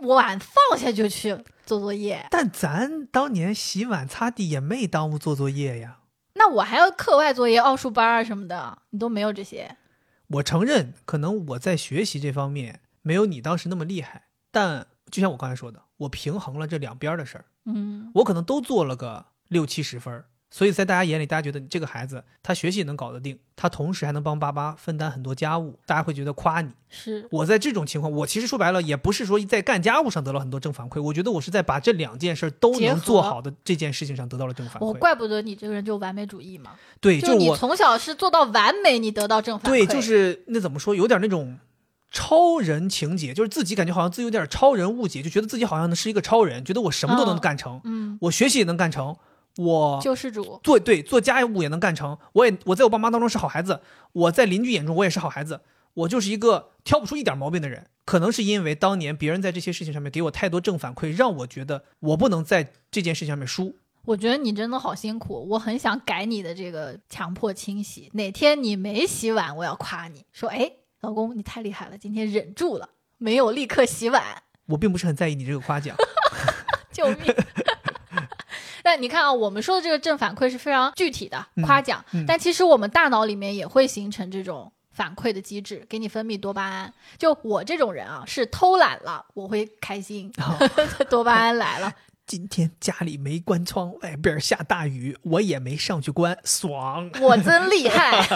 碗放下就去做作业，但咱当年洗碗擦地也没耽误做作业呀。那我还要课外作业、奥数班啊什么的，你都没有这些。我承认，可能我在学习这方面没有你当时那么厉害，但就像我刚才说的，我平衡了这两边的事儿。嗯，我可能都做了个六七十分，所以在大家眼里，大家觉得这个孩子他学习能搞得定，他同时还能帮爸爸分担很多家务，大家会觉得夸你。是我在这种情况，我其实说白了也不是说在干家务上得到很多正反馈，我觉得我是在把这两件事都能做好的这件事情上得到了正反馈。我怪不得你这个人就完美主义嘛。对，就你从小是做到完美，你得到正反馈。对，就是那怎么说，有点那种超人情节，就是自己感觉好像自己有点超人误解，就觉得自己好像是一个超人，觉得我什么都能干成，嗯，我学习也能干成。我救世主做对做家务也能干成，我也我在我爸妈当中是好孩子，我在邻居眼中我也是好孩子，我就是一个挑不出一点毛病的人。可能是因为当年别人在这些事情上面给我太多正反馈，让我觉得我不能在这件事情上面输。我觉得你真的好辛苦，我很想改你的这个强迫清洗。哪天你没洗碗，我要夸你说：“哎，老公你太厉害了，今天忍住了，没有立刻洗碗。”我并不是很在意你这个夸奖，救命！但你看啊，我们说的这个正反馈是非常具体的夸奖，但其实我们大脑里面也会形成这种反馈的机制，给你分泌多巴胺。就我这种人啊，是偷懒了，我会开心，多巴胺来了。今天家里没关窗，外边下大雨，我也没上去关，爽！我真厉害。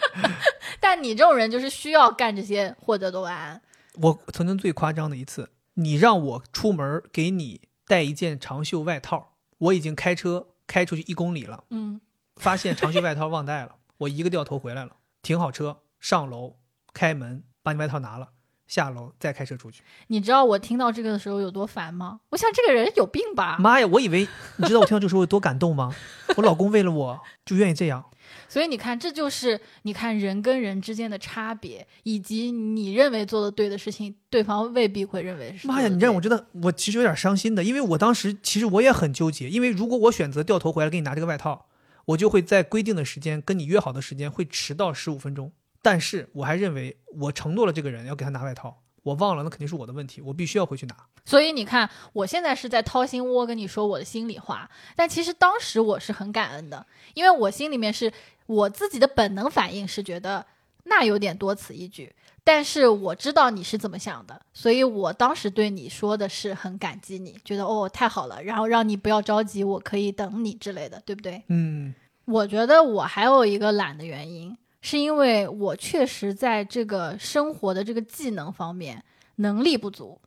但你这种人就是需要干这些获得多巴胺。我曾经最夸张的一次，你让我出门给你带一件长袖外套。我已经开车开出去一公里了，嗯，发现长袖外套忘带了，我一个掉头回来了，停好车，上楼，开门，把你外套拿了，下楼再开车出去。你知道我听到这个的时候有多烦吗？我想这个人有病吧？妈呀，我以为你知道我听到这个时候有多感动吗？我老公为了我就愿意这样。所以你看，这就是你看人跟人之间的差别，以及你认为做的对的事情，对方未必会认为是。妈呀，你让我真的我其实有点伤心的，因为我当时其实我也很纠结，因为如果我选择掉头回来给你拿这个外套，我就会在规定的时间跟你约好的时间会迟到十五分钟，但是我还认为我承诺了这个人要给他拿外套。我忘了，那肯定是我的问题，我必须要回去拿。所以你看，我现在是在掏心窝跟你说我的心里话，但其实当时我是很感恩的，因为我心里面是我自己的本能反应是觉得那有点多此一举，但是我知道你是怎么想的，所以我当时对你说的是很感激你，觉得哦太好了，然后让你不要着急，我可以等你之类的，对不对？嗯，我觉得我还有一个懒的原因。是因为我确实在这个生活的这个技能方面能力不足，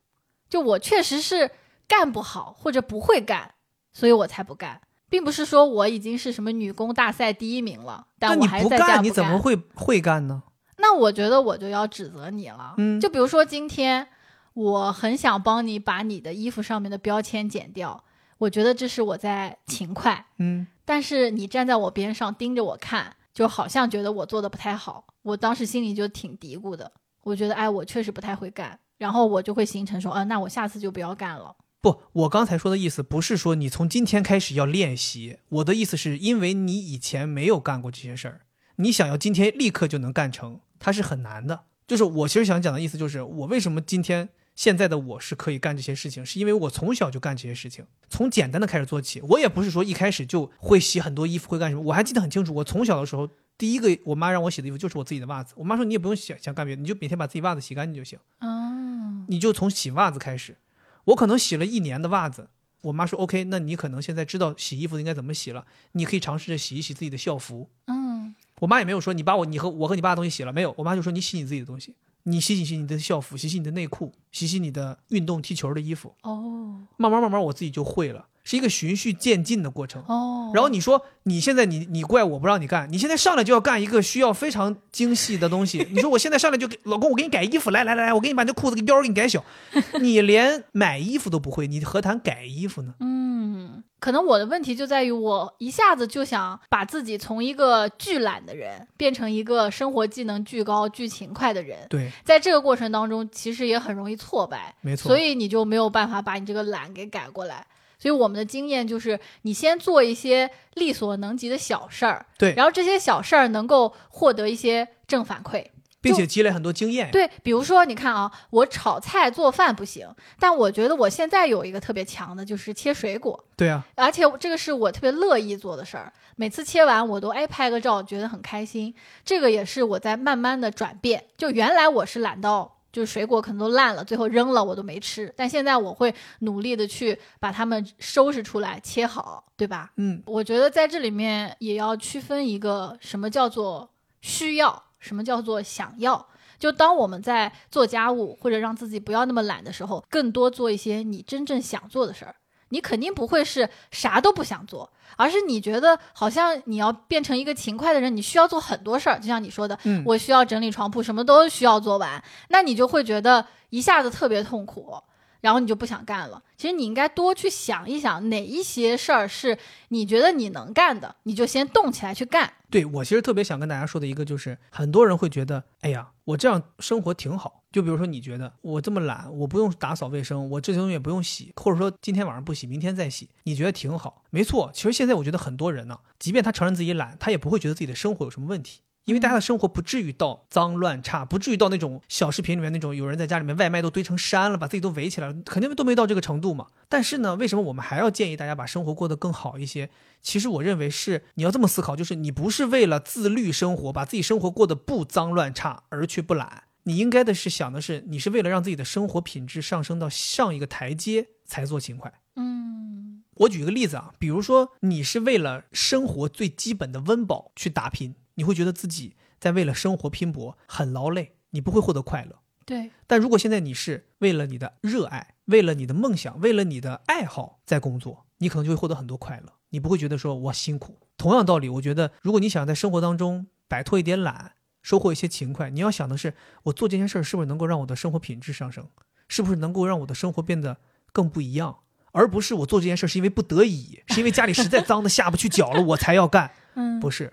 就我确实是干不好或者不会干，所以我才不干，并不是说我已经是什么女工大赛第一名了，但我还在干。你怎么会会干呢？那我觉得我就要指责你了。嗯，就比如说今天，我很想帮你把你的衣服上面的标签剪掉，我觉得这是我在勤快。嗯，但是你站在我边上盯着我看。就好像觉得我做的不太好，我当时心里就挺嘀咕的。我觉得，哎，我确实不太会干，然后我就会形成说，啊，那我下次就不要干了。不，我刚才说的意思不是说你从今天开始要练习，我的意思是因为你以前没有干过这些事儿，你想要今天立刻就能干成，它是很难的。就是我其实想讲的意思就是，我为什么今天。现在的我是可以干这些事情，是因为我从小就干这些事情，从简单的开始做起。我也不是说一开始就会洗很多衣服，会干什么。我还记得很清楚，我从小的时候，第一个我妈让我洗的衣服就是我自己的袜子。我妈说你也不用想想干别的，你就每天把自己袜子洗干净就行。哦，你就从洗袜子开始。我可能洗了一年的袜子，我妈说 OK，那你可能现在知道洗衣服应该怎么洗了，你可以尝试着洗一洗自己的校服。嗯，我妈也没有说你把我你和我和你爸的东西洗了没有，我妈就说你洗你自己的东西。你洗洗洗你的校服，洗洗你的内裤，洗洗你的运动踢球的衣服。哦，慢慢慢慢，我自己就会了，是一个循序渐进的过程。哦，然后你说你现在你你怪我不让你干，你现在上来就要干一个需要非常精细的东西。你说我现在上来就给老公，我给你改衣服，来来来，我给你把这裤子给腰给你改小，你连买衣服都不会，你何谈改衣服呢？嗯。可能我的问题就在于我一下子就想把自己从一个巨懒的人变成一个生活技能巨高、巨勤快的人。对，在这个过程当中，其实也很容易挫败。没错，所以你就没有办法把你这个懒给改过来。所以我们的经验就是，你先做一些力所能及的小事儿，对，然后这些小事儿能够获得一些正反馈。并且积累很多经验。对，比如说，你看啊，我炒菜做饭不行，但我觉得我现在有一个特别强的，就是切水果。对啊，而且这个是我特别乐意做的事儿，每次切完我都哎拍个照，觉得很开心。这个也是我在慢慢的转变，就原来我是懒到就是水果可能都烂了，最后扔了我都没吃。但现在我会努力的去把它们收拾出来，切好，对吧？嗯，我觉得在这里面也要区分一个什么叫做需要，什么叫做想要。就当我们在做家务或者让自己不要那么懒的时候，更多做一些你真正想做的事儿。你肯定不会是啥都不想做，而是你觉得好像你要变成一个勤快的人，你需要做很多事儿。就像你说的，嗯，我需要整理床铺，什么都需要做完，那你就会觉得一下子特别痛苦。然后你就不想干了。其实你应该多去想一想，哪一些事儿是你觉得你能干的，你就先动起来去干。对我其实特别想跟大家说的一个就是，很多人会觉得，哎呀，我这样生活挺好。就比如说你觉得我这么懒，我不用打扫卫生，我这些东西也不用洗，或者说今天晚上不洗，明天再洗，你觉得挺好。没错，其实现在我觉得很多人呢，即便他承认自己懒，他也不会觉得自己的生活有什么问题。因为大家的生活不至于到脏乱差，不至于到那种小视频里面那种有人在家里面外卖都堆成山了，把自己都围起来了，肯定都没到这个程度嘛。但是呢，为什么我们还要建议大家把生活过得更好一些？其实我认为是你要这么思考，就是你不是为了自律生活，把自己生活过得不脏乱差而去不懒，你应该的是想的是，你是为了让自己的生活品质上升到上一个台阶才做勤快。嗯，我举一个例子啊，比如说你是为了生活最基本的温饱去打拼。你会觉得自己在为了生活拼搏，很劳累，你不会获得快乐。对。但如果现在你是为了你的热爱，为了你的梦想，为了你的爱好在工作，你可能就会获得很多快乐。你不会觉得说我辛苦。同样道理，我觉得如果你想在生活当中摆脱一点懒，收获一些勤快，你要想的是我做这件事儿是不是能够让我的生活品质上升，是不是能够让我的生活变得更不一样，而不是我做这件事是因为不得已，是因为家里实在脏的下不去脚了，我才要干。嗯，不是。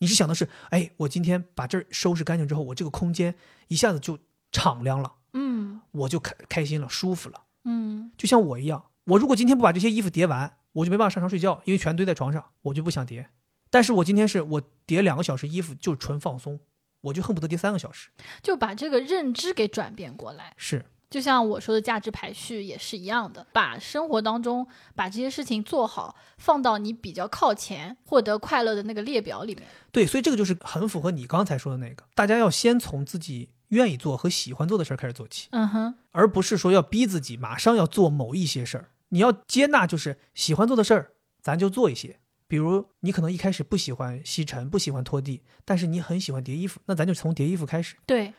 你是想的是，哎，我今天把这儿收拾干净之后，我这个空间一下子就敞亮了，嗯，我就开开心了，舒服了，嗯，就像我一样，我如果今天不把这些衣服叠完，我就没办法上床睡觉，因为全堆在床上，我就不想叠。但是我今天是我叠两个小时衣服就纯放松，我就恨不得叠三个小时，就把这个认知给转变过来，是。就像我说的价值排序也是一样的，把生活当中把这些事情做好，放到你比较靠前获得快乐的那个列表里面。对，所以这个就是很符合你刚才说的那个，大家要先从自己愿意做和喜欢做的事儿开始做起，嗯哼，而不是说要逼自己马上要做某一些事儿。你要接纳，就是喜欢做的事儿，咱就做一些。比如你可能一开始不喜欢吸尘，不喜欢拖地，但是你很喜欢叠衣服，那咱就从叠衣服开始。对。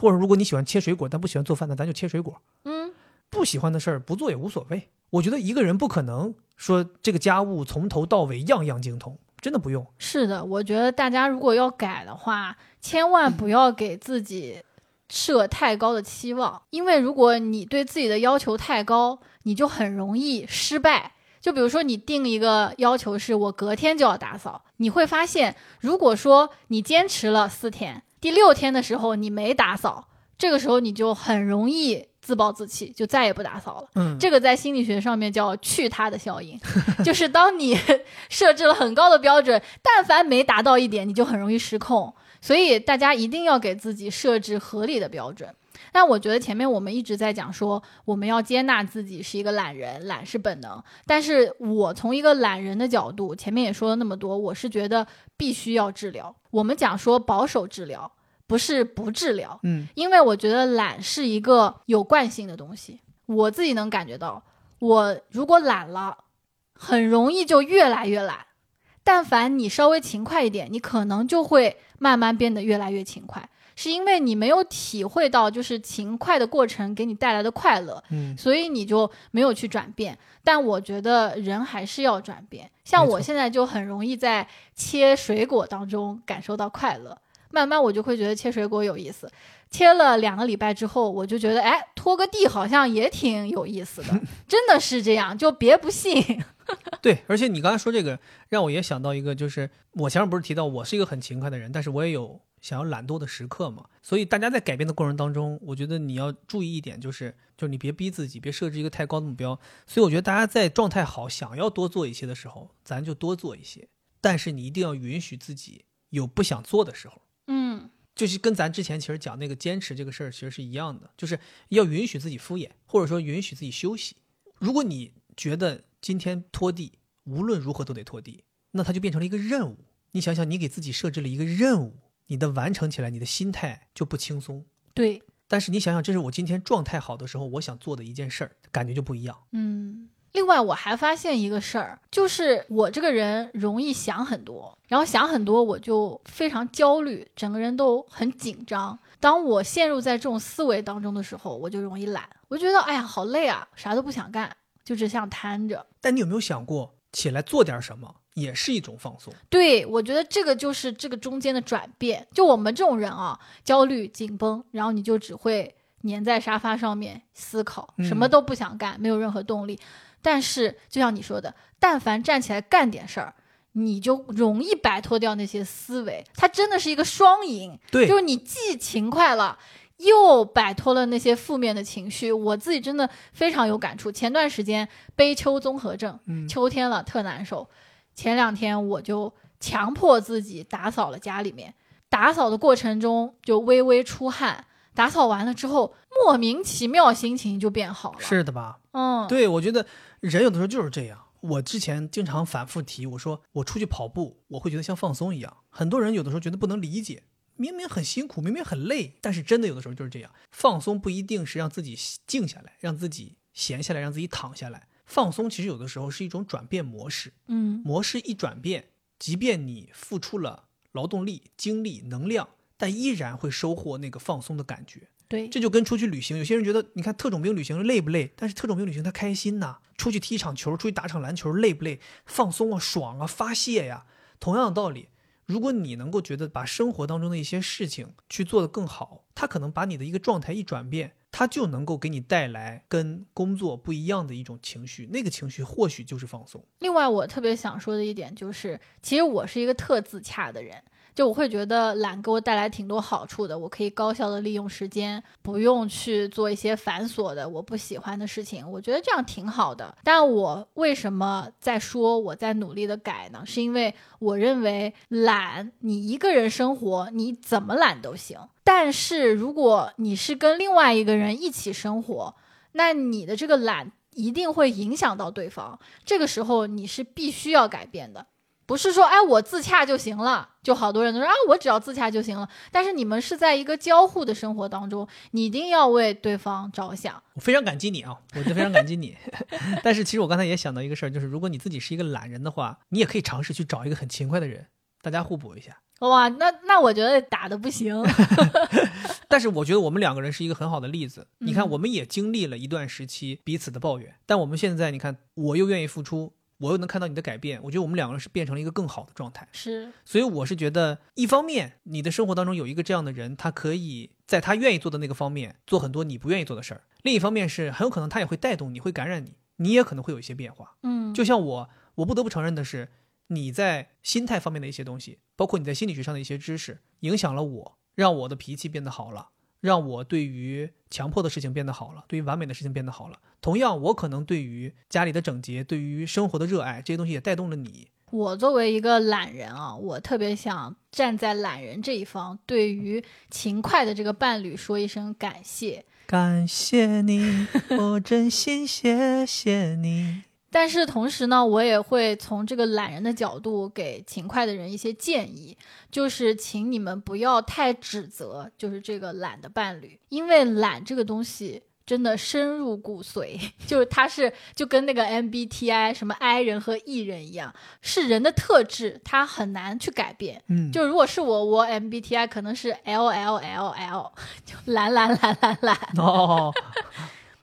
或者如果你喜欢切水果，但不喜欢做饭，那咱就切水果。嗯，不喜欢的事儿不做也无所谓。我觉得一个人不可能说这个家务从头到尾样样精通，真的不用。是的，我觉得大家如果要改的话，千万不要给自己设太高的期望，因为如果你对自己的要求太高，你就很容易失败。就比如说你定一个要求是我隔天就要打扫，你会发现，如果说你坚持了四天。第六天的时候，你没打扫，这个时候你就很容易自暴自弃，就再也不打扫了。嗯，这个在心理学上面叫去他的效应，就是当你设置了很高的标准，但凡没达到一点，你就很容易失控。所以大家一定要给自己设置合理的标准。但我觉得前面我们一直在讲说，我们要接纳自己是一个懒人，懒是本能。但是我从一个懒人的角度，前面也说了那么多，我是觉得必须要治疗。我们讲说保守治疗，不是不治疗。嗯，因为我觉得懒是一个有惯性的东西，我自己能感觉到，我如果懒了，很容易就越来越懒。但凡你稍微勤快一点，你可能就会慢慢变得越来越勤快。是因为你没有体会到，就是勤快的过程给你带来的快乐，嗯，所以你就没有去转变。但我觉得人还是要转变。像我现在就很容易在切水果当中感受到快乐，慢慢我就会觉得切水果有意思。切了两个礼拜之后，我就觉得，哎，拖个地好像也挺有意思的，真的是这样，就别不信。对，而且你刚才说这个，让我也想到一个，就是我前面不是提到我是一个很勤快的人，但是我也有。想要懒惰的时刻嘛，所以大家在改变的过程当中，我觉得你要注意一点，就是就是你别逼自己，别设置一个太高的目标。所以我觉得大家在状态好，想要多做一些的时候，咱就多做一些。但是你一定要允许自己有不想做的时候。嗯，就是跟咱之前其实讲那个坚持这个事儿其实是一样的，就是要允许自己敷衍，或者说允许自己休息。如果你觉得今天拖地无论如何都得拖地，那它就变成了一个任务。你想想，你给自己设置了一个任务。你的完成起来，你的心态就不轻松。对，但是你想想，这是我今天状态好的时候，我想做的一件事儿，感觉就不一样。嗯。另外，我还发现一个事儿，就是我这个人容易想很多，然后想很多，我就非常焦虑，整个人都很紧张。当我陷入在这种思维当中的时候，我就容易懒，我觉得哎呀好累啊，啥都不想干，就只想瘫着。但你有没有想过，起来做点什么也是一种放松？对，我觉得这个就是这个中间的转变。就我们这种人啊，焦虑紧绷，然后你就只会粘在沙发上面思考，什么都不想干，没有任何动力。但是，就像你说的，但凡站起来干点事儿，你就容易摆脱掉那些思维。它真的是一个双赢，对，就是你既勤快了，又摆脱了那些负面的情绪。我自己真的非常有感触。前段时间悲秋综合症，秋天了特难受。前两天我就强迫自己打扫了家里面，打扫的过程中就微微出汗。打扫完了之后，莫名其妙心情就变好了。是的吧？嗯，对，我觉得人有的时候就是这样。我之前经常反复提，我说我出去跑步，我会觉得像放松一样。很多人有的时候觉得不能理解，明明很辛苦，明明很累，但是真的有的时候就是这样。放松不一定是让自己静下来，让自己闲下来，让自己躺下来。放松其实有的时候是一种转变模式。嗯，模式一转变，即便你付出了劳动力、精力、能量。但依然会收获那个放松的感觉，对，这就跟出去旅行，有些人觉得，你看特种兵旅行累不累？但是特种兵旅行他开心呐，出去踢一场球，出去打场篮球累不累？放松啊，爽啊，发泄呀。同样的道理，如果你能够觉得把生活当中的一些事情去做得更好，他可能把你的一个状态一转变，他就能够给你带来跟工作不一样的一种情绪，那个情绪或许就是放松。另外，我特别想说的一点就是，其实我是一个特自洽的人。就我会觉得懒给我带来挺多好处的，我可以高效的利用时间，不用去做一些繁琐的我不喜欢的事情，我觉得这样挺好的。但我为什么在说我在努力的改呢？是因为我认为懒，你一个人生活你怎么懒都行，但是如果你是跟另外一个人一起生活，那你的这个懒一定会影响到对方，这个时候你是必须要改变的。不是说哎我自洽就行了，就好多人都说啊我只要自洽就行了。但是你们是在一个交互的生活当中，你一定要为对方着想。我非常感激你啊，我就非常感激你。但是其实我刚才也想到一个事儿，就是如果你自己是一个懒人的话，你也可以尝试去找一个很勤快的人，大家互补一下。哇，那那我觉得打的不行。但是我觉得我们两个人是一个很好的例子。你看，我们也经历了一段时期彼此的抱怨，但我们现在你看，我又愿意付出。我又能看到你的改变，我觉得我们两个人是变成了一个更好的状态。是，所以我是觉得，一方面你的生活当中有一个这样的人，他可以在他愿意做的那个方面做很多你不愿意做的事儿；另一方面是很有可能他也会带动你，会感染你，你也可能会有一些变化。嗯，就像我，我不得不承认的是，你在心态方面的一些东西，包括你在心理学上的一些知识，影响了我，让我的脾气变得好了。让我对于强迫的事情变得好了，对于完美的事情变得好了。同样，我可能对于家里的整洁、对于生活的热爱这些东西也带动了你。我作为一个懒人啊，我特别想站在懒人这一方，对于勤快的这个伴侣说一声感谢，感谢你，我真心谢谢你。但是同时呢，我也会从这个懒人的角度给勤快的人一些建议，就是请你们不要太指责，就是这个懒的伴侣，因为懒这个东西真的深入骨髓，就是它是就跟那个 MBTI 什么 I 人和 E 人一样，是人的特质，它很难去改变。嗯，就如果是我，我 MBTI 可能是 LLLL，就懒懒懒懒懒。哦。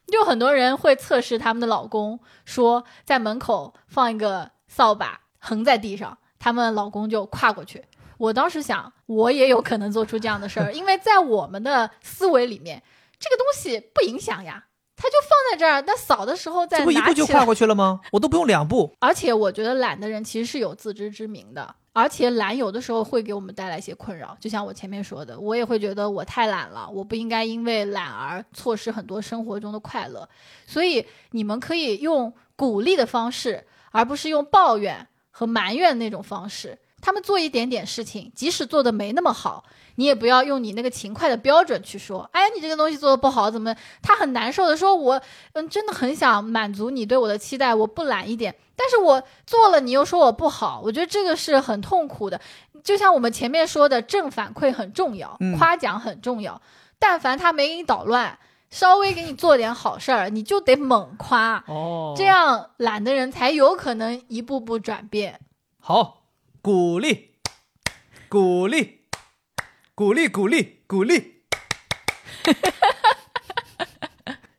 就很多人会测试他们的老公，说在门口放一个扫把横在地上，他们老公就跨过去。我当时想，我也有可能做出这样的事儿，因为在我们的思维里面，这个东西不影响呀，它就放在这儿，那扫的时候再拿起来，不一步就跨过去了吗？我都不用两步。而且我觉得懒的人其实是有自知之明的。而且懒有的时候会给我们带来一些困扰，就像我前面说的，我也会觉得我太懒了，我不应该因为懒而错失很多生活中的快乐。所以你们可以用鼓励的方式，而不是用抱怨和埋怨那种方式。他们做一点点事情，即使做的没那么好，你也不要用你那个勤快的标准去说，哎，你这个东西做的不好，怎么？他很难受的说，我嗯，真的很想满足你对我的期待，我不懒一点。但是我做了，你又说我不好，我觉得这个是很痛苦的。就像我们前面说的，正反馈很重要，夸奖很重要。但凡他没给你捣乱，稍微给你做点好事儿，你就得猛夸哦，这样懒的人才有可能一步步转变。好，鼓励，鼓励，鼓励，鼓励，鼓励。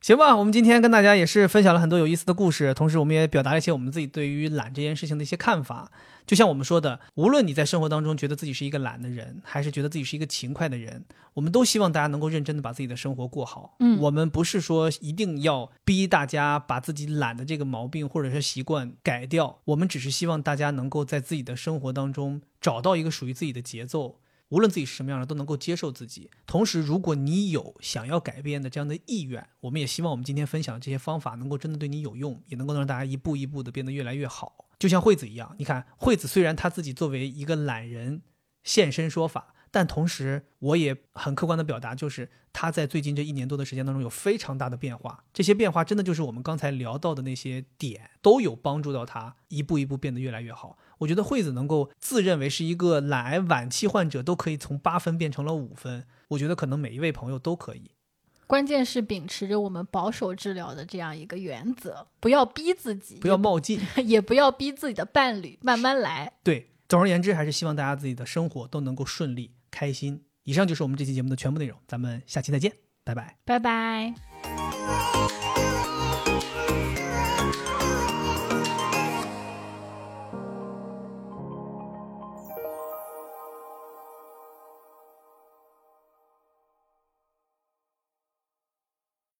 行吧，我们今天跟大家也是分享了很多有意思的故事，同时我们也表达了一些我们自己对于懒这件事情的一些看法。就像我们说的，无论你在生活当中觉得自己是一个懒的人，还是觉得自己是一个勤快的人，我们都希望大家能够认真的把自己的生活过好。嗯，我们不是说一定要逼大家把自己懒的这个毛病或者是习惯改掉，我们只是希望大家能够在自己的生活当中找到一个属于自己的节奏。无论自己是什么样的，都能够接受自己。同时，如果你有想要改变的这样的意愿，我们也希望我们今天分享的这些方法能够真的对你有用，也能够让大家一步一步的变得越来越好。就像惠子一样，你看，惠子虽然她自己作为一个懒人现身说法。但同时，我也很客观的表达，就是他在最近这一年多的时间当中有非常大的变化。这些变化真的就是我们刚才聊到的那些点，都有帮助到他一步一步变得越来越好。我觉得惠子能够自认为是一个懒癌晚期患者，都可以从八分变成了五分。我觉得可能每一位朋友都可以。关键是秉持着我们保守治疗的这样一个原则，不要逼自己，不要冒进，也不要逼自己的伴侣，慢慢来。对，总而言之，还是希望大家自己的生活都能够顺利。开心。以上就是我们这期节目的全部内容，咱们下期再见，拜拜，拜拜。